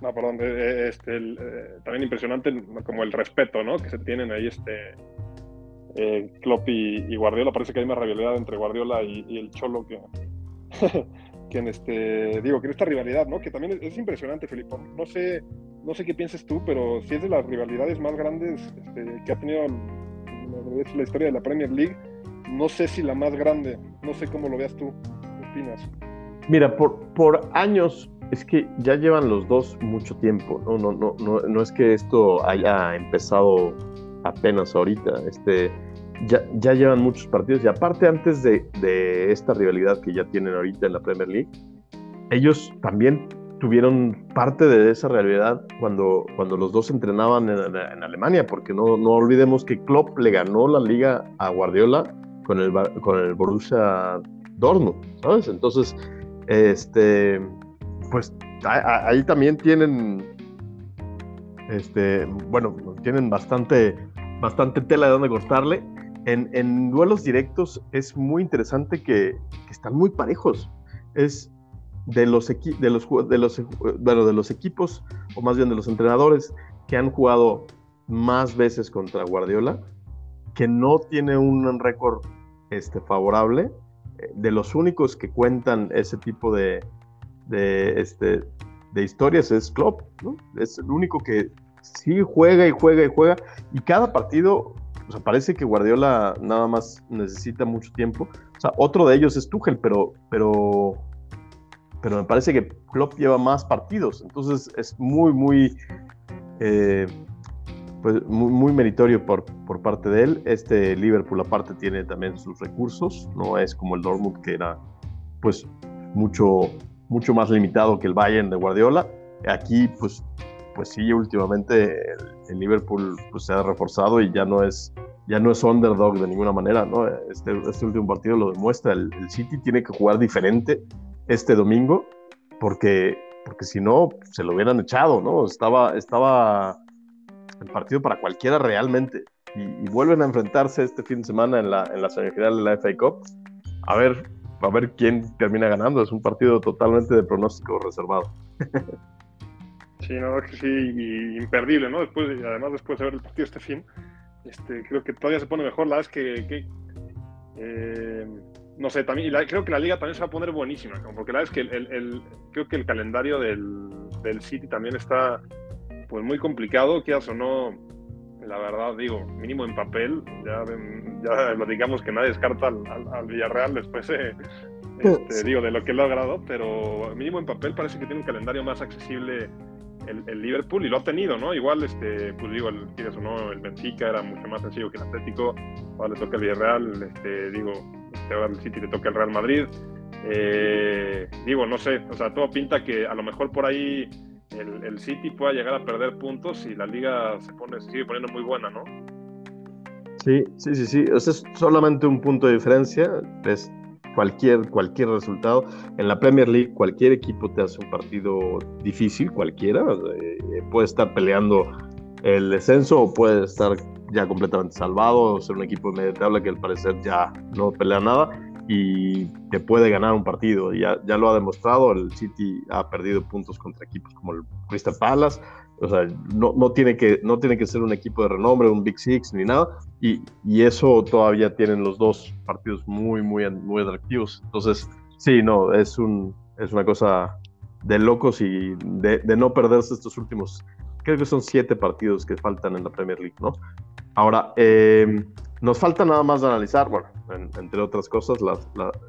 No, perdón, eh, eh, este, eh, también impresionante como el respeto, ¿no? Que se tienen ahí, este, Klopp y, Guardiola. Parece que hay una rivalidad entre Guardiola y, el Cholo que, que en este, digo, que esta rivalidad, ¿no? Que también es, impresionante, Felipe. No sé, no sé qué pienses tú, pero si es de las rivalidades más grandes este, que ha tenido la historia de la Premier League no sé si la más grande, no sé cómo lo veas tú, ¿qué opinas? Mira, por, por años es que ya llevan los dos mucho tiempo, ¿no? No, no, no, no es que esto haya empezado apenas ahorita, este, ya, ya llevan muchos partidos y aparte antes de, de, esta rivalidad que ya tienen ahorita en la Premier League, ellos también tuvieron parte de esa realidad cuando, cuando los dos entrenaban en, Alemania, porque no, no olvidemos que Klopp le ganó la liga a Guardiola con el, con el Borussia Dortmund, ¿sabes? Entonces, este, pues ahí también tienen, este, bueno, tienen bastante, bastante tela de donde cortarle. En, en duelos directos es muy interesante que, que están muy parejos. Es de los, de, los, de, los, bueno, de los equipos, o más bien de los entrenadores que han jugado más veces contra Guardiola, que no tiene un récord este, favorable. Eh, de los únicos que cuentan ese tipo de, de, este, de historias es Klopp, Es el único que sí juega y juega y juega. Y cada partido, o sea, parece que Guardiola nada más necesita mucho tiempo. O sea, otro de ellos es Tuchel, pero, pero, pero me parece que Klopp lleva más partidos. Entonces es muy, muy... Eh, pues muy, meritorio por, por, parte de él. Este Liverpool aparte tiene también sus recursos, no es como el Dortmund que era pues mucho, mucho más limitado que el Bayern de Guardiola. Aquí pues, pues sí, últimamente el, Liverpool pues, se ha reforzado y ya no es ya no es underdog de ninguna manera, ¿no? Este, este último partido lo demuestra, el, City tiene que jugar diferente este domingo porque, porque si no se lo hubieran echado, ¿no? Estaba, estaba el partido para cualquiera realmente. Y, vuelven a enfrentarse este fin de semana en la, en la semifinal de la FA Cup. A ver, a ver quién termina ganando. Es un partido totalmente de pronóstico reservado. Sí, no, que sí, imperdible, ¿no? Después, además, después de ver el partido este fin, este, creo que todavía se pone mejor. La verdad es que, eh, no sé, también, creo que la liga también se va a poner buenísima, porque la verdad es que el, creo que el calendario del, del City también está pues muy complicado, quieras o no, la verdad digo, mínimo en papel, ya, ya lo digamos que nadie descarta al, Villarreal después, eh, este, digo, de lo que he logrado, pero mínimo en papel parece que tiene un calendario más accesible el, Liverpool y lo ha tenido, ¿no? Igual, este, pues digo, el, no, el Benfica era mucho más sencillo que el Atlético, ahora le toca el Villarreal, este, digo, este, ahora el City le toca el Real Madrid. Eh, digo, no sé, o sea, todo pinta que a lo mejor por ahí el, City pueda llegar a perder puntos y la liga se pone, sigue poniendo muy buena, ¿no? Sí, sí, sí, sí. O sea, es solamente un punto de diferencia. Es cualquier, cualquier resultado. En la Premier League, cualquier equipo te hace un partido difícil, cualquiera. Eh, puede estar peleando el descenso o puede estar ya completamente salvado, ser un equipo de media tabla que al parecer ya no pelea nada y te puede ganar un partido. Ya, ya lo ha demostrado, el City ha perdido puntos contra equipos como el Crystal Palace, o sea, no, no, tiene que, no tiene que ser un equipo de renombre, un Big Six ni nada. Y, y, eso todavía tienen los dos partidos muy, muy, muy atractivos. Entonces, sí, no, es, un, es una cosa de locos y de, de, no perderse estos últimos, creo que son siete partidos que faltan en la Premier League, ¿no? Ahora, eh, nos falta nada más de analizar, bueno, entre otras cosas, las,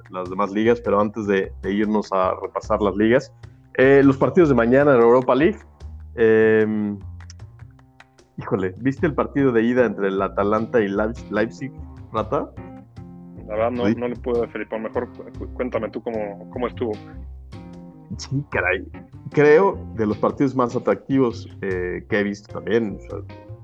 las, demás ligas, pero antes de, irnos a repasar las ligas, eh, los partidos de mañana en Europa League. Em, híjole, ¿viste el partido de ida entre el Atalanta y Leipzig, Rata? La verdad no, no le puedo, Felipe. Mejor cuéntame tú cómo, cómo estuvo. Sí, caray. Creo de los partidos más atractivos eh, que he visto también.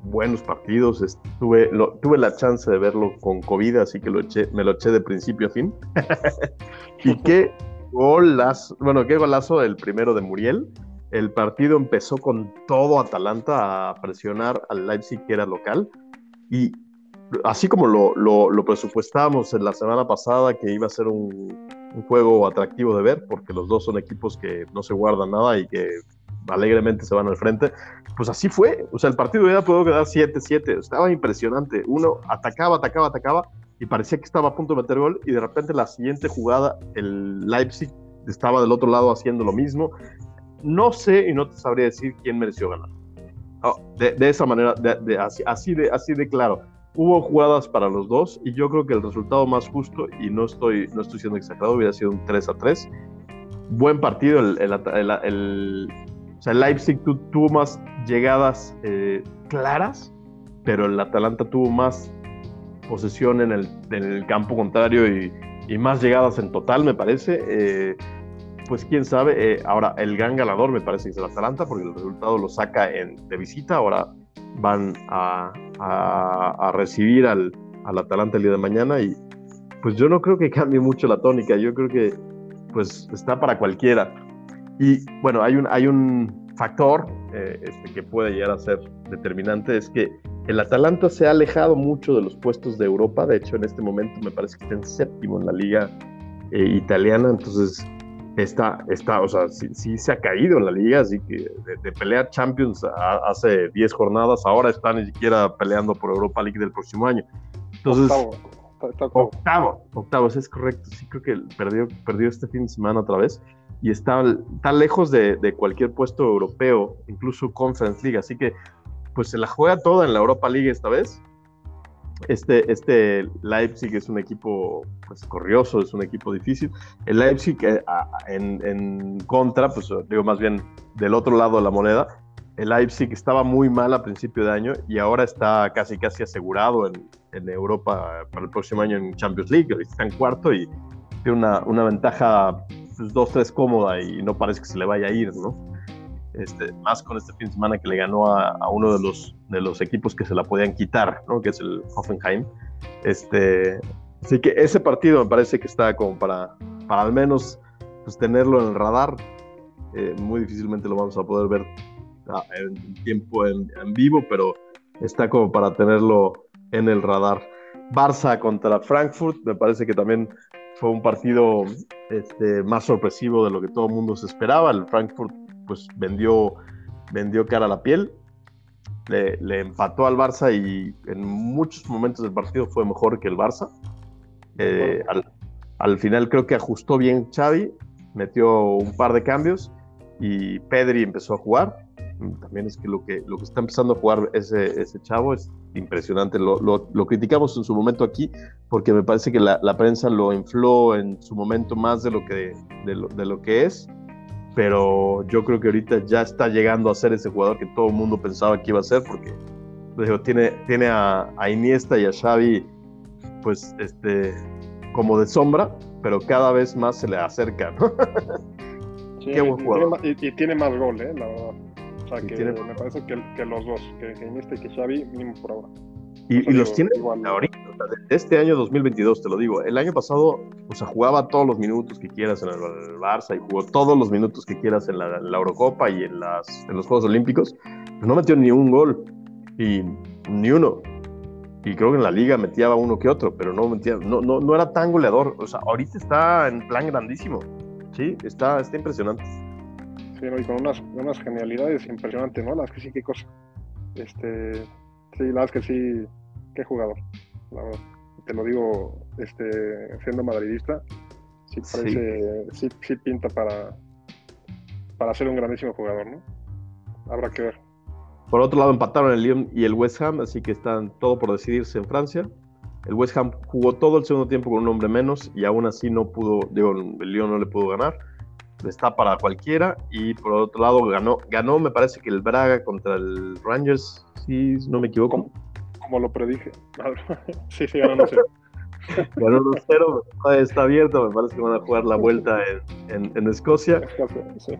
buenos partidos. Estuve, tuve la chance de verlo con COVID, así que lo eché, me lo eché de principio a fin. y qué golazo, bueno, qué golazo el primero de Muriel. El partido empezó con todo Atalanta a presionar al Leipzig, que era local. Y así como lo, lo, presupuestábamos en la semana pasada, que iba a ser un, juego atractivo de ver, porque los dos son equipos que no se guardan nada y que alegremente se van al frente, pues así fue. O sea, el partido ya pudo quedar 7-7. Estaba impresionante. Uno atacaba, atacaba, atacaba y parecía que estaba a punto de meter gol y de repente la siguiente jugada el Leipzig estaba del otro lado haciendo lo mismo no sé y no te sabría decir quién mereció ganar. Oh, de, esa manera, de, así, de, así claro. Hubo jugadas para los dos y yo creo que el resultado más justo, y no estoy, no estoy siendo exagerado, hubiera sido un 3 a 3. Buen partido. El, el, sea, Leipzig tuvo más llegadas eh, claras, pero el Atalanta tuvo más posesión en el, en el campo contrario y, y, más llegadas en total, me parece. Eh, pues quién sabe. Eh, ahora, el gran ganador me parece que es el Atalanta, porque el resultado lo saca en, de visita. Ahora van a, recibir al, al, Atalanta el día de mañana y pues yo no creo que cambie mucho la tónica. Yo creo que pues está para cualquiera. Y bueno, hay un, hay un factor eh, este, que puede llegar a ser determinante, es que el Atalanta se ha alejado mucho de los puestos de Europa. De hecho, en este momento me parece que está en séptimo en la liga eh, italiana. Entonces, está, está, o sea, sí, se ha caído en la liga, así que de, pelear Champions hace 10 jornadas, ahora está ni siquiera peleando por Europa League del próximo año. Entonces, octavo, octavo, octavo, eso es correcto, sí creo que perdió, perdió este fin de semana otra vez y está, está lejos de, de cualquier puesto europeo, incluso Conference League, así que pues se la juega toda en la Europa League esta vez este, este Leipzig es un equipo pues, corrioso, es un equipo difícil. El Leipzig eh, en, contra, pues digo más bien del otro lado de la moneda, el Leipzig estaba muy mal a principio de año y ahora está casi casi asegurado en, Europa para el próximo año en Champions League. Está en cuarto y tiene una, una ventaja 2-3 pues, cómoda y no parece que se le vaya a ir, ¿no? Este, más con este fin de semana que le ganó a, uno de los, de los equipos que se la podían quitar, ¿no? que es el Hoffenheim. Este, así que ese partido me parece que está como para, para al menos pues, tenerlo en el radar. Eh, muy difícilmente lo vamos a poder ver ah, en tiempo en, vivo, pero está como para tenerlo en el radar. Barça contra Frankfurt, me parece que también fue un partido este, más sorpresivo de lo que todo el mundo se esperaba. El Frankfurt pues vendió, vendió cara a la piel, le, empató al Barça y en muchos momentos del partido fue mejor que el Barça. Eh, al, final creo que ajustó bien Xavi, metió un par de cambios y Pedri empezó a jugar. También es que lo que, lo que está empezando a jugar ese, ese chavo es impresionante. Lo, lo, criticamos en su momento aquí porque me parece que la, la, prensa lo infló en su momento más de lo que, de lo, de lo que es pero yo creo que ahorita ya está llegando a ser ese jugador que todo el mundo pensaba que iba a ser, porque digo, tiene, tiene a, a, Iniesta y a Xavi, pues, este, como de sombra, pero cada vez más se le acerca, ¿no? Qué buen jugador. Y, y, tiene más gol, ¿eh? La verdad. O sea, que me parece que, que, los dos, que, que Iniesta y que Xavi, mínimo por ahora. Y, los tiene ahorita, este año 2022, te lo digo. El año pasado, o sea, jugaba todos los minutos que quieras en el, Barça y jugó todos los minutos que quieras en la, Eurocopa y en, las, en los Juegos Olímpicos. Pues no metió ni un gol, y ni uno. Y creo que en la liga metía uno que otro, pero no metía, no, no, no era tan goleador. O sea, ahorita está en plan grandísimo. Sí, está, está impresionante. Sí, y con unas, unas genialidades impresionantes, ¿no? Las que sí, qué cosa. Este, sí, las que sí qué jugador. Te lo digo este, siendo madridista, sí parece, sí. Sí, pinta para, para ser un grandísimo jugador, ¿no? Habrá que ver. Por otro lado, empataron el Lyon y el West Ham, así que están todo por decidirse en Francia. El West Ham jugó todo el segundo tiempo con un hombre menos y aún así no pudo, digo, el Lyon no le pudo ganar. Está para cualquiera. Y por otro lado, ganó, ganó me parece que el Braga contra el Rangers, si no me equivoco como lo predije. sí, sí, ganó 1-0. Ganó 1-0, está abierto, me parece que van a jugar la vuelta en, en, Escocia. Sí.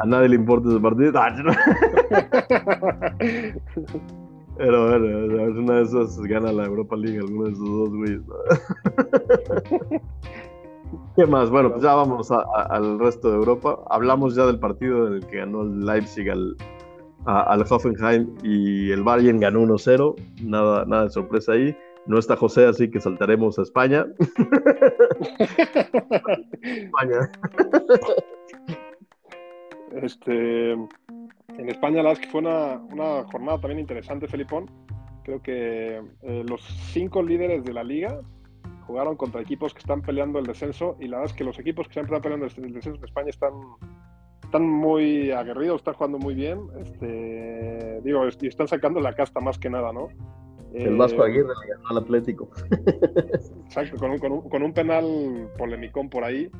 A nadie le importa ese partido. Ah, Pero bueno, una de esas gana la Europa League, alguno de esos dos güeyes. ¿Qué más? Bueno, pues ya vamos al resto de Europa. Hablamos ya del partido en el que ganó el Leipzig al, al Hoffenheim y el Bayern ganó 1-0. Nada, nada de sorpresa ahí. No está José, así que saltaremos a España. España. Este, en España, la verdad es que fue una, una jornada también interesante, Felipón. Creo que eh, los cinco líderes de la liga jugaron contra equipos que están peleando el descenso y la verdad es que los equipos que están peleando el descenso en España están están muy aguerridos, están jugando muy bien. Este, digo, y están sacando la casta más que nada, ¿no? El Vasco eh, Aguirre le ganó al Atlético. Exacto, con un, con, un, con un, penal polemicón por ahí,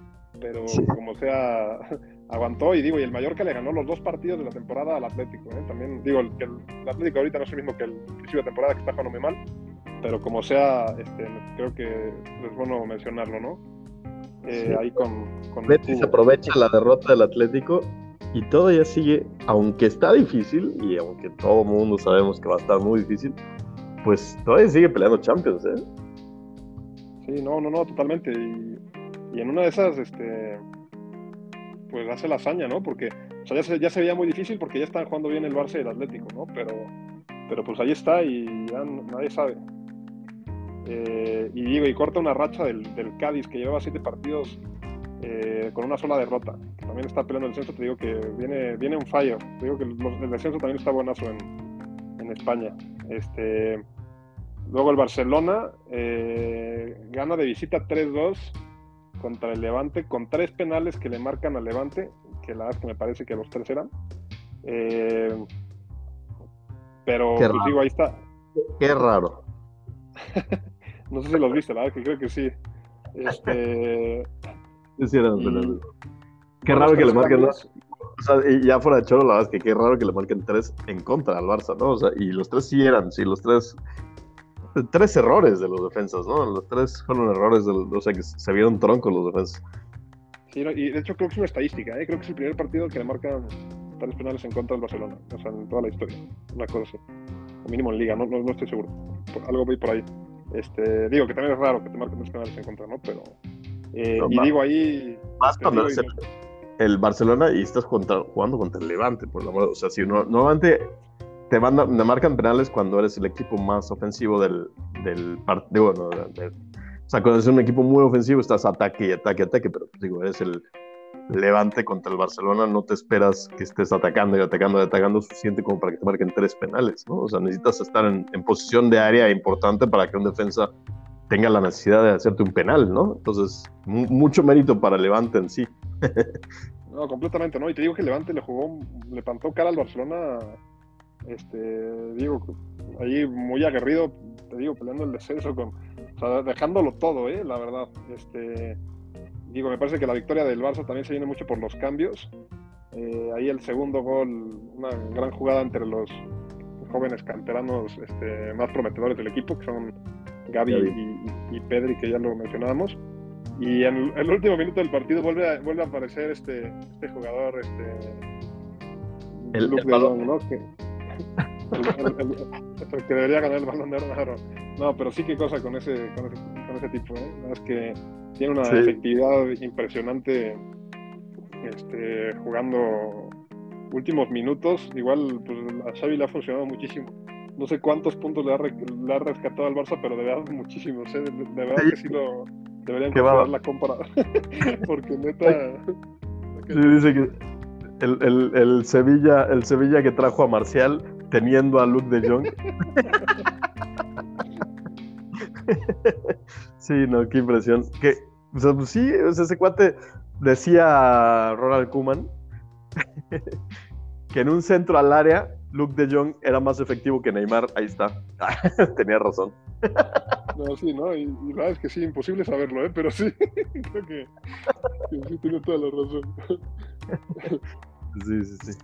pero como sea, aguantó. Y digo, y el Mallorca le ganó los dos partidos de la temporada al Atlético. ¿eh? También digo, el, el, Atlético ahorita no es el mismo que el principio de temporada que está jugando muy mal, pero como sea, este, creo que es bueno mencionarlo, ¿no? Eh, ahí con, con Betis aprovecha la derrota del Atlético y todavía sigue, aunque está difícil y aunque todo mundo sabemos que va a estar muy difícil, pues todavía sigue peleando Champions, ¿eh? Sí, no, no, no, totalmente. Y, en una de esas, este, pues hace la hazaña, ¿no? Porque ya, se, ya se veía muy difícil porque ya están jugando bien el Barça y el Atlético, ¿no? Pero, pero pues ahí está y ya nadie sabe. Eh, y digo, y corta una racha del, Cádiz que llevaba siete partidos eh, con una sola derrota. Que también está peleando el descenso, te digo que viene, viene un fallo. Te digo que el, descenso también está buenazo en, en España. Este, luego el Barcelona eh, gana de visita 3-2 contra el Levante, con tres penales que le marcan al Levante, que la verdad es que me parece que los tres eran. pero pues, digo, ahí está. Qué raro. No sé si los viste, la verdad que creo que sí. Este. Sí, y... Qué raro que le marquen. O sea, y ya fuera de choro, la verdad es que qué raro que le marquen tres en contra al Barça, ¿no? O sea, y los tres sí eran, sí, los tres. Tres errores de los defensas, ¿no? Los tres fueron errores, de o sea, que se vieron troncos los defensas. Sí, y de hecho creo que es una estadística, ¿eh? Creo que es el primer partido que le marcan tres penales en contra del Barcelona, o sea, en toda la historia. Una cosa así. O mínimo en Liga, no, no, estoy seguro. algo voy por ahí. Este, digo que también es raro que te marquen dos penales en contra, ¿no? Pero. Eh, y digo ahí. Más cuando es el, Barcelona y estás jugando contra el Levante, por la O sea, si no, normalmente te, mandan, te marcan penales cuando eres el equipo más ofensivo del, del partido. Bueno, o sea, cuando eres un equipo muy ofensivo estás ataque y ataque, ataque, pero pues, digo, eres el, Levante contra el Barcelona, no te esperas que estés atacando y atacando y atacando suficiente como para que te marquen tres penales, ¿no? O sea, necesitas estar en, posición de área importante para que un defensa tenga la necesidad de hacerte un penal, ¿no? Entonces, mucho mérito para Levante en sí. no, completamente, ¿no? Y te digo que Levante le jugó, le plantó cara al Barcelona, este, digo, ahí muy aguerrido, te digo, peleando el descenso con, dejándolo todo, ¿eh? La verdad, este digo, me parece que la victoria del Barça también se viene mucho por los cambios. Eh, ahí el segundo gol, una gran jugada entre los jóvenes canteranos este, más prometedores del equipo, que son Gaby, Y, Pedri, que ya lo mencionábamos. Y en el último minuto del partido vuelve a, vuelve a aparecer este, este jugador, este el, Luke de ¿no? Que, que debería ganar el balón de oro. No, pero sí que cosa con ese, con ese, con ese tipo, ¿eh? Es que tiene una efectividad impresionante este, jugando últimos minutos. Igual pues, a Xavi le ha funcionado muchísimo. No sé cuántos puntos le ha, le ha rescatado al Barça, pero de verdad muchísimos. ¿eh? De, verdad que sí lo deberían considerar la compra. Porque neta... Sí, dice que el, el, el, Sevilla, el Sevilla que trajo a Marcial teniendo a Luke de Jong. sí, no, qué impresión. Que, o sea, pues sí, ese cuate decía Ronald Kuman que en un centro al área, Luke de Jong era más efectivo que Neymar. Ahí está. Tenía razón. No, sí, ¿no? Y, la verdad es que sí, imposible saberlo, ¿eh? Pero sí, creo que, sí tiene toda la razón. Sí, sí, sí.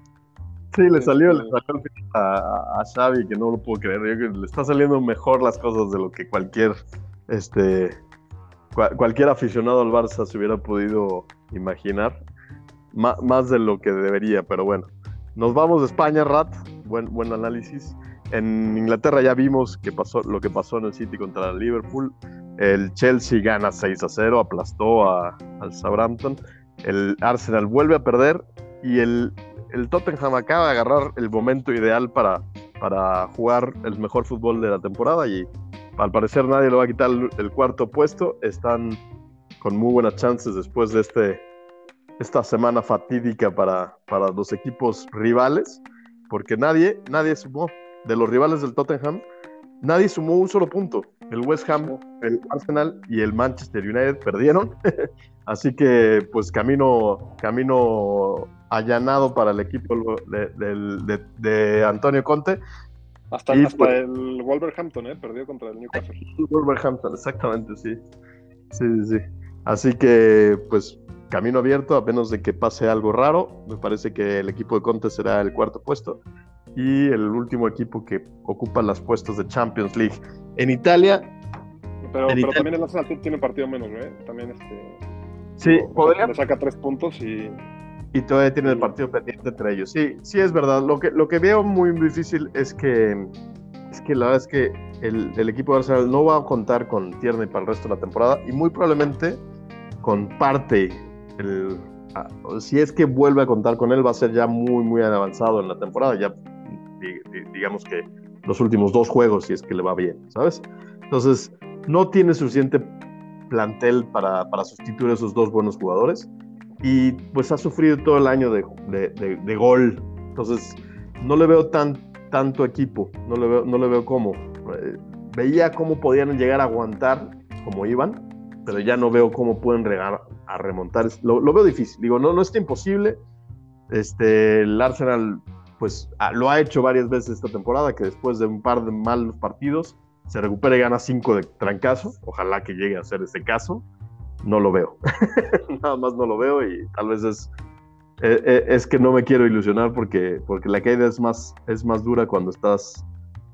Sí, le salió, le salió a, a, Xavi, que no lo puedo creer. le está saliendo mejor las cosas de lo que cualquier, este, cualquier aficionado al Barça se hubiera podido imaginar. más de lo que debería, pero bueno. Nos vamos de España, Rat. Buen, buen análisis. En Inglaterra ya vimos que pasó, lo que pasó en el City contra el Liverpool. El Chelsea gana 6 a 0, aplastó a, al Southampton. El Arsenal vuelve a perder y el, el Tottenham acaba de agarrar el momento ideal para, para jugar el mejor fútbol de la temporada y al parecer nadie le va a quitar el, cuarto puesto. Están con muy buenas chances después de este, esta semana fatídica para, para los equipos rivales, porque nadie, nadie sumó de los rivales del Tottenham, nadie sumó un solo punto. El West Ham, el Arsenal y el Manchester United perdieron. Así que, pues, camino, camino allanado para el equipo de, Antonio Conte. Hasta, hasta pues el Wolverhampton, ¿eh? Perdió contra el Newcastle. Wolverhampton, exactamente, sí. Sí, sí, Así que, pues, camino abierto, a menos de que pase algo raro. Me parece que el equipo de Conte será el cuarto puesto. Y el último equipo que ocupa los puestos de Champions League. En Italia. Pero, pero también el Arsenal tiene partido menos, ¿eh? También este. Sí, podría. Le saca tres puntos y y todavía tiene el partido pendiente entre ellos. Sí, sí es verdad. Lo que, lo que veo muy difícil es que, es que la verdad es que el, el equipo de Arsenal no va a contar con Tierney para el resto de la temporada y muy probablemente con parte, el, si es que vuelve a contar con él, va a ser ya muy, muy avanzado en la temporada. Ya digamos que los últimos dos juegos, si es que le va bien, ¿sabes? Entonces, no tiene suficiente plantel para, para sustituir a esos dos buenos jugadores y pues ha sufrido todo el año de, de, gol. Entonces, no le veo tan, tanto equipo, no le veo, no le veo cómo. Eh, veía cómo podían llegar a aguantar como iban, pero ya no veo cómo pueden regar, a remontar. Lo, veo difícil. Digo, no, no está imposible. Este, el Arsenal pues ah, lo ha hecho varias veces esta temporada, que después de un par de malos partidos se recupera y gana cinco de trancazo. Ojalá que llegue a ser ese caso no lo veo. Nada más no lo veo y tal vez es, eh, eh, es, que no me quiero ilusionar porque, porque la caída es más, es más dura cuando estás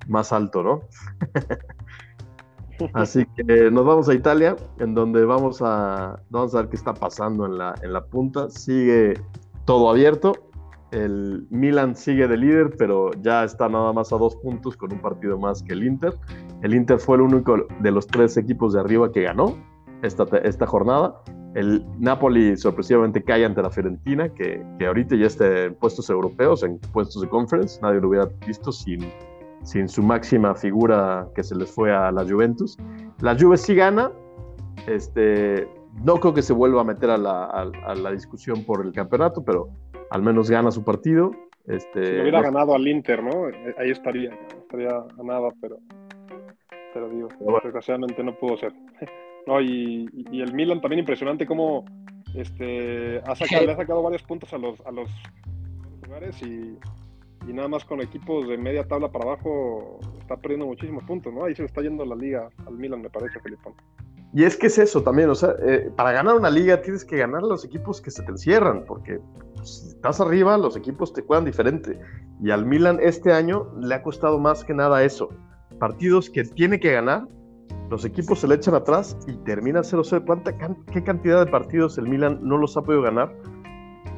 más alto, ¿no? Así que nos vamos a Italia, en donde vamos a, vamos a ver qué está pasando en la, en la punta. Sigue todo abierto. El Milan sigue de líder, pero ya está nada más a dos puntos con un partido más que el Inter. El Inter fue el único de los tres equipos de arriba que ganó esta, esta jornada. El Napoli sorpresivamente cae ante la Fiorentina, que, que, ahorita ya está en puestos europeos, en puestos de conference. Nadie lo hubiera visto sin, sin su máxima figura que se les fue a la Juventus. La Juve sí gana. Este, no creo que se vuelva a meter a la, a, la discusión por el campeonato, pero al menos gana su partido. Este, si hubiera ganado al Inter, ¿no? Ahí estaría, estaría ganada, pero, pero digo, desgraciadamente no pudo ser. No, y, el Milan también impresionante cómo este, ha sacado, le ha sacado varios puntos a los, a los lugares y, nada más con equipos de media tabla para abajo está perdiendo muchísimos puntos, ¿no? Ahí se le está yendo la liga al Milan, me parece, Felipón. Y es que es eso también, o sea, eh, para ganar una liga tienes que ganar los equipos que se te encierran, porque si estás arriba, los equipos te juegan diferente. Y al Milan este año le ha costado más que nada eso. Partidos que tiene que ganar, los equipos se le echan atrás y termina 0-0. ¿Cuánta, ¿Qué cantidad de partidos el Milan no los ha podido ganar?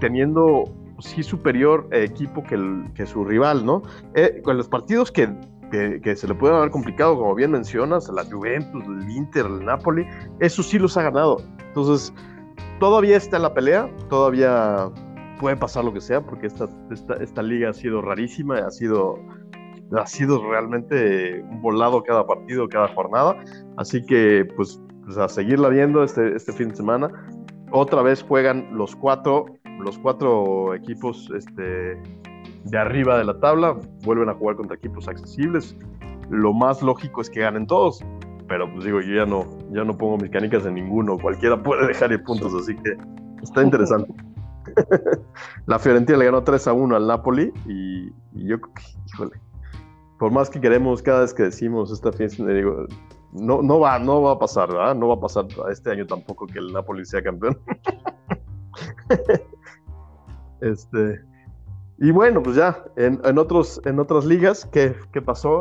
Teniendo sí superior equipo que, que su rival, ¿no? Eh, con los partidos que, que, se le pueden haber complicado, como bien mencionas, la Juventus, el Inter, el Napoli, eso sí los ha ganado. Entonces, todavía está en la pelea, todavía puede pasar lo que sea, porque esta, esta, liga ha sido rarísima, ha sido, ha sido realmente un volado cada partido, cada jornada. Así que, pues, pues, a seguirla viendo este, este fin de semana. Otra vez juegan los cuatro, los cuatro equipos este, de arriba de la tabla, vuelven a jugar contra equipos accesibles. Lo más lógico es que ganen todos, pero pues digo, yo ya no, ya no pongo mis canicas en ninguno, cualquiera puede dejar ir puntos, así que está interesante. la Fiorentina le ganó 3 a 1 al Napoli y, yo, híjole, por más que queremos cada vez que decimos esta fiesta, digo, no, no, va, no va a pasar, ¿verdad? No va a pasar este año tampoco que el Napoli sea campeón. este, y bueno, pues ya, en, en otros, en otras ligas, ¿qué, qué pasó?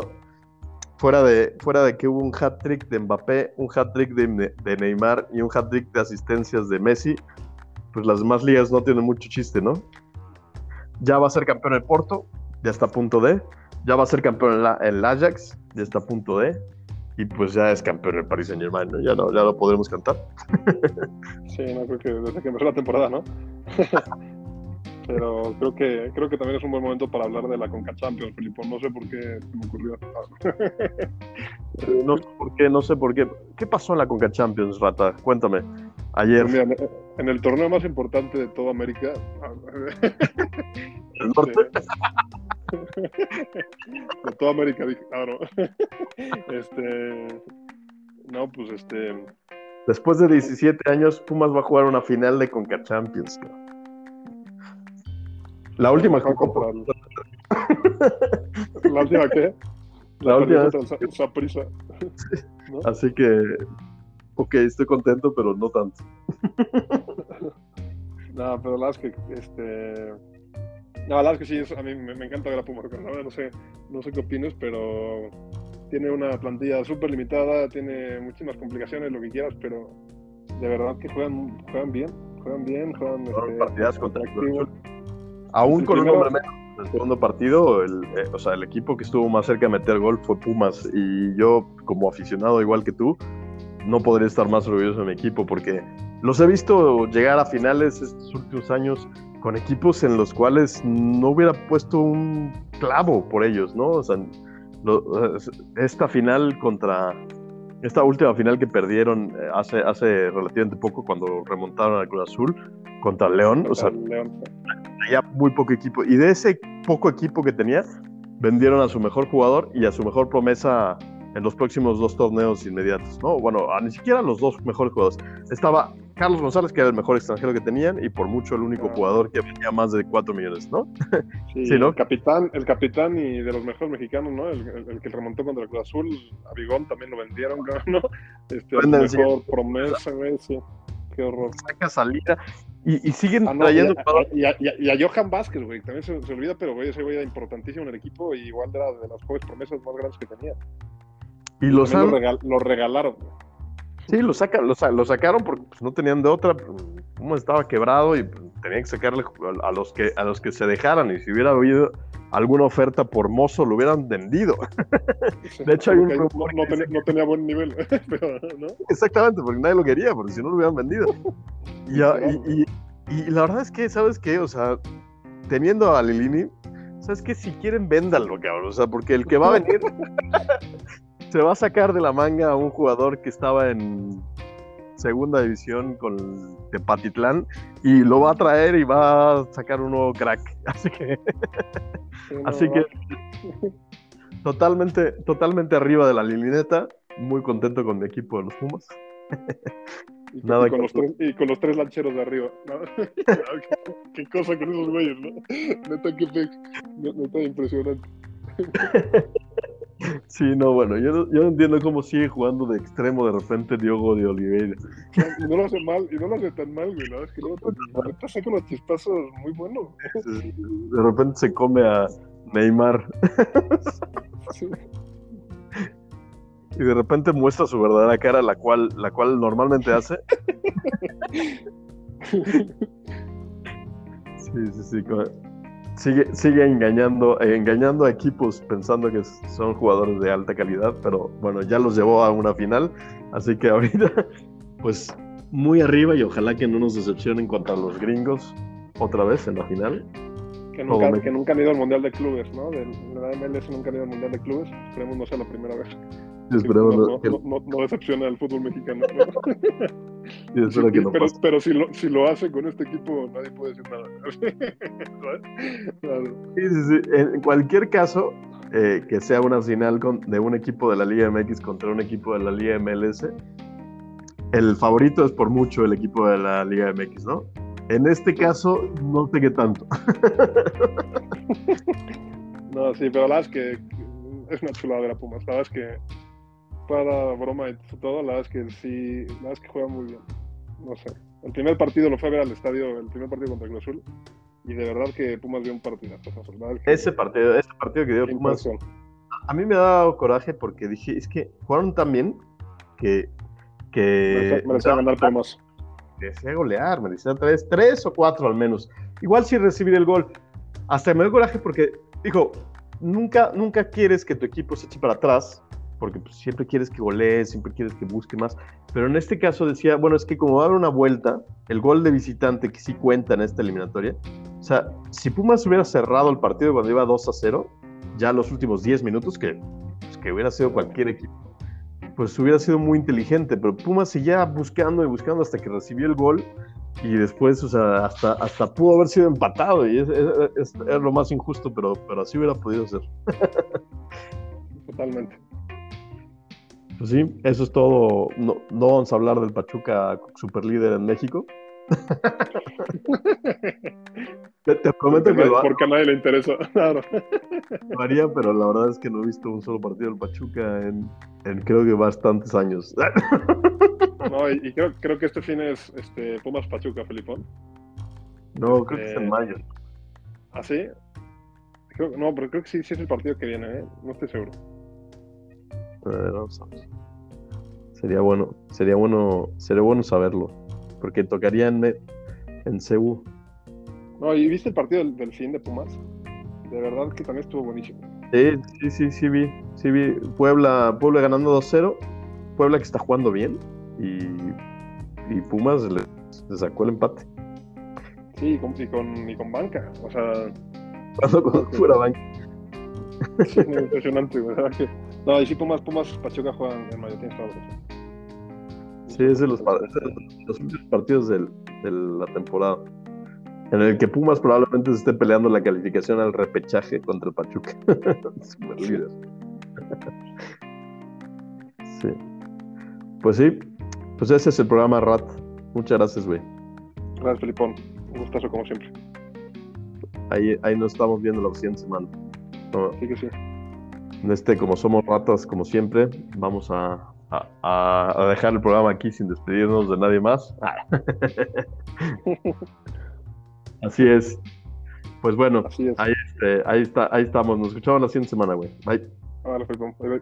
fuera de, fuera de que hubo un hat-trick de Mbappé, un hat-trick de, de, Neymar y un hat-trick de asistencias de Messi, pues las demás ligas no tienen mucho chiste, ¿no? Ya va a ser campeón el Porto, ya está a punto de. Ya va a ser campeón el, el Ajax, ya está a punto de. Y pues ya es campeón el Paris Saint Germain, ¿no? Ya, no, ya lo podremos cantar. sí, no creo que desde que empezó la temporada, ¿no? pero creo que creo que también es un buen momento para hablar de la Conca Champions, Filipe. No sé por qué se me ocurrió. no sé por qué, no sé por qué. ¿Qué pasó en la Conca Champions, Rata? Cuéntame. Ayer. En el torneo más importante de toda América. ¿El norte? de toda América, dije, claro. Este. No, pues este. Después de 17 años, Pumas va a jugar una final de Conca Champions. La última que ¿La última qué? La, última. Esa prisa. Así que, ok, estoy contento, pero no tanto. no, pero la verdad es que, este... No, la verdad es que sí, a mí me, encanta ver a Puma no sé, no sé qué opinas, pero tiene una plantilla súper limitada, tiene muchísimas complicaciones, lo que quieras, pero de verdad que juegan, juegan bien, juegan bien, juegan... Este, partidas contra Aún con un hombre menos en el segundo partido, el, eh, o sea, el equipo que estuvo más cerca de meter gol fue Pumas. Y yo, como aficionado igual que tú, no podría estar más orgulloso de mi equipo porque los he visto llegar a finales estos últimos años con equipos en los cuales no hubiera puesto un clavo por ellos, ¿no? O sea, esta final contra esta última final que perdieron eh, hace, hace relativamente poco cuando remontaron al Cruz Azul contra León, o sea, León muy poco equipo. Y de ese poco equipo que tenía, vendieron a su mejor jugador y a su mejor promesa en los próximos dos torneos inmediatos, ¿no? Bueno, ni siquiera los dos mejores jugadores. Estaba Carlos González, que era el mejor extranjero que tenían, y por mucho el único jugador que venía más de 4 millones, ¿no? Sí, ¿no? El capitán, el capitán y de los mejores mexicanos, ¿no? El, que remontó contra el Cruz Azul, a Bigón también lo vendieron, ¿no? Este, el mejor promesa, güey, sí. Qué horror. Saca salida. Y, siguen ah, trayendo. Y a, y, a, Johan Vázquez, güey, también se, olvida, pero güey, ese güey era importantísimo en el equipo y igual era de las jóvenes promesas más grandes que tenía. Y los lo, lo, regalaron. Sí, lo, saca, lo, sacaron porque pues, no tenían de otra. Como estaba quebrado y pues, tenían que sacarle a los que, a los que se dejaran. Y si hubiera habido alguna oferta por mozo, lo hubieran vendido. de hecho, hay un no, no, tenía, buen nivel. Exactamente, porque nadie lo quería, porque si no lo hubieran vendido. Y, y, y, la verdad es que, ¿sabes qué? O sea, teniendo a Lilini, ¿sabes qué? Si quieren, véndanlo, cabrón. O sea, porque el que va a venir se va a sacar de la manga a un jugador que estaba en segunda división con Tepatitlán y lo va a traer y va a sacar un nuevo crack. Así que, así que totalmente, totalmente arriba de la lilineta, muy contento con mi equipo de los Pumas. Y, Nada con, los tres, y con los tres lancheros de arriba. qué, cosa con esos güeyes, ¿no? Neta, qué neta impresionante. Sí, no, bueno, yo no, yo no entiendo cómo sigue jugando de extremo de repente Diogo de Oliveira. Y no lo hace mal, y no lo hace tan mal, güey, ¿no? Es que luego te saca unos chispazos muy buenos. De repente se come a Neymar. Sí. Y de repente muestra su verdadera cara, la cual, la cual normalmente hace. Sí, sí, sí. Sigue, sigue engañando, eh, engañando a equipos pensando que son jugadores de alta calidad, pero bueno, ya los llevó a una final, así que ahorita, pues muy arriba y ojalá que no nos decepcionen contra los gringos otra vez en la final. Que nunca, me- que nunca han ido al Mundial de Clubes, ¿no? De la MLS nunca han ido al Mundial de Clubes. Esperemos no sea la primera vez. Y esperemos no, que, no, no, no decepcione al fútbol mexicano. ¿no? y que no pero si, lo, si lo hace con este equipo, nadie puede decir nada. Claro. Sí, sí, sí. En cualquier caso, eh, que sea una final con- de un equipo de la Liga MX contra un equipo de la Liga MLS, el favorito es por mucho el equipo de la Liga MX, ¿no? En este caso, no sé qué tanto. No, sí, pero la verdad es que es una chulada ver a Pumas. La verdad es que, para broma y todo, la verdad es que sí, la verdad es que juega muy bien. No sé. El primer partido lo fue a ver al estadio, el primer partido contra Cruz Azul. Y de verdad que Pumas dio un partidazo. La es que- Ese partido, ese partido que dio Pumas, a mí me ha dado coraje porque dije, es que jugaron tan bien que... que Merecía merecía ganar por más. Merecía golear, merecía tres, tres o cuatro al menos. Igual si recibir el gol. Hasta me dio coraje porque, dijo, nunca, nunca quieres que tu equipo se eche para atrás, porque pues, siempre quieres que golee, siempre quieres que busque más. Pero en este caso decía, bueno, es que como va a haber una vuelta, el gol de visitante que sí cuenta en esta eliminatoria, o sea, si Pumas hubiera cerrado el partido cuando iba 2 a 0, ya los últimos 10 minutos, que, pues, que hubiera sido cualquier equipo, pues hubiera sido muy inteligente, pero Pumas seguía buscando y buscando hasta que recibió el gol y después, o sea, hasta, hasta pudo haber sido empatado y es, es- es- es lo más injusto, pero, pero así hubiera podido ser. Totalmente. Pues sí, eso es todo. No, no vamos a hablar del Pachuca superlíder en México. Te, te prometo Porque, que lo, porque a nadie le interesa. Claro. lo haría, pero la verdad es que no he visto un solo partido del Pachuca en, en creo que bastantes años. No, y, y creo, creo que este fin es este, Pumas Pachuca, Felipón. No, creo que es Eh, en mayo. ¿Ah, sí? Creo, no, pero creo que sí, sí es el partido que viene, ¿eh? No estoy seguro. A ver, vamos a ver. Sería bueno, sería bueno, sería bueno saberlo, porque tocaría en, en Ceú. No, ¿y viste el partido del, del fin de Pumas? De verdad que también estuvo buenísimo. Sí, sí, sí, sí vi, sí vi. Puebla, Puebla ganando 2-0, Puebla que está jugando bien y, y Pumas le, le sacó el empate. Sí, y con, y con, y con banca. O sea, Cuando, cuando fuera banca. sí, impresionante, ¿verdad? Que- No, y sí, Pumas, Pumas Pachuca juegan en mayo, tienes toda la razón. Sí, es de los, los- últimos partidos de la temporada. En el que Pumas probablemente se esté peleando la calificación al repechaje contra el Pachuca. Super líder. Sí. Pues sí, pues ese es el programa RAT. Muchas gracias, güey. Gracias, Felipón. Un gustazo como siempre. Ahí, ahí nos estamos viendo la siguiente semana. No, Sí que sí. En este, como somos ratas, como siempre, vamos a, a- a dejar el programa aquí sin despedirnos de nadie más. Así es. Pues bueno, es. ahí, este, ahí, está, ahí estamos. Nos escuchamos la siguiente semana, güey. Bye. Vale. Bye, bye.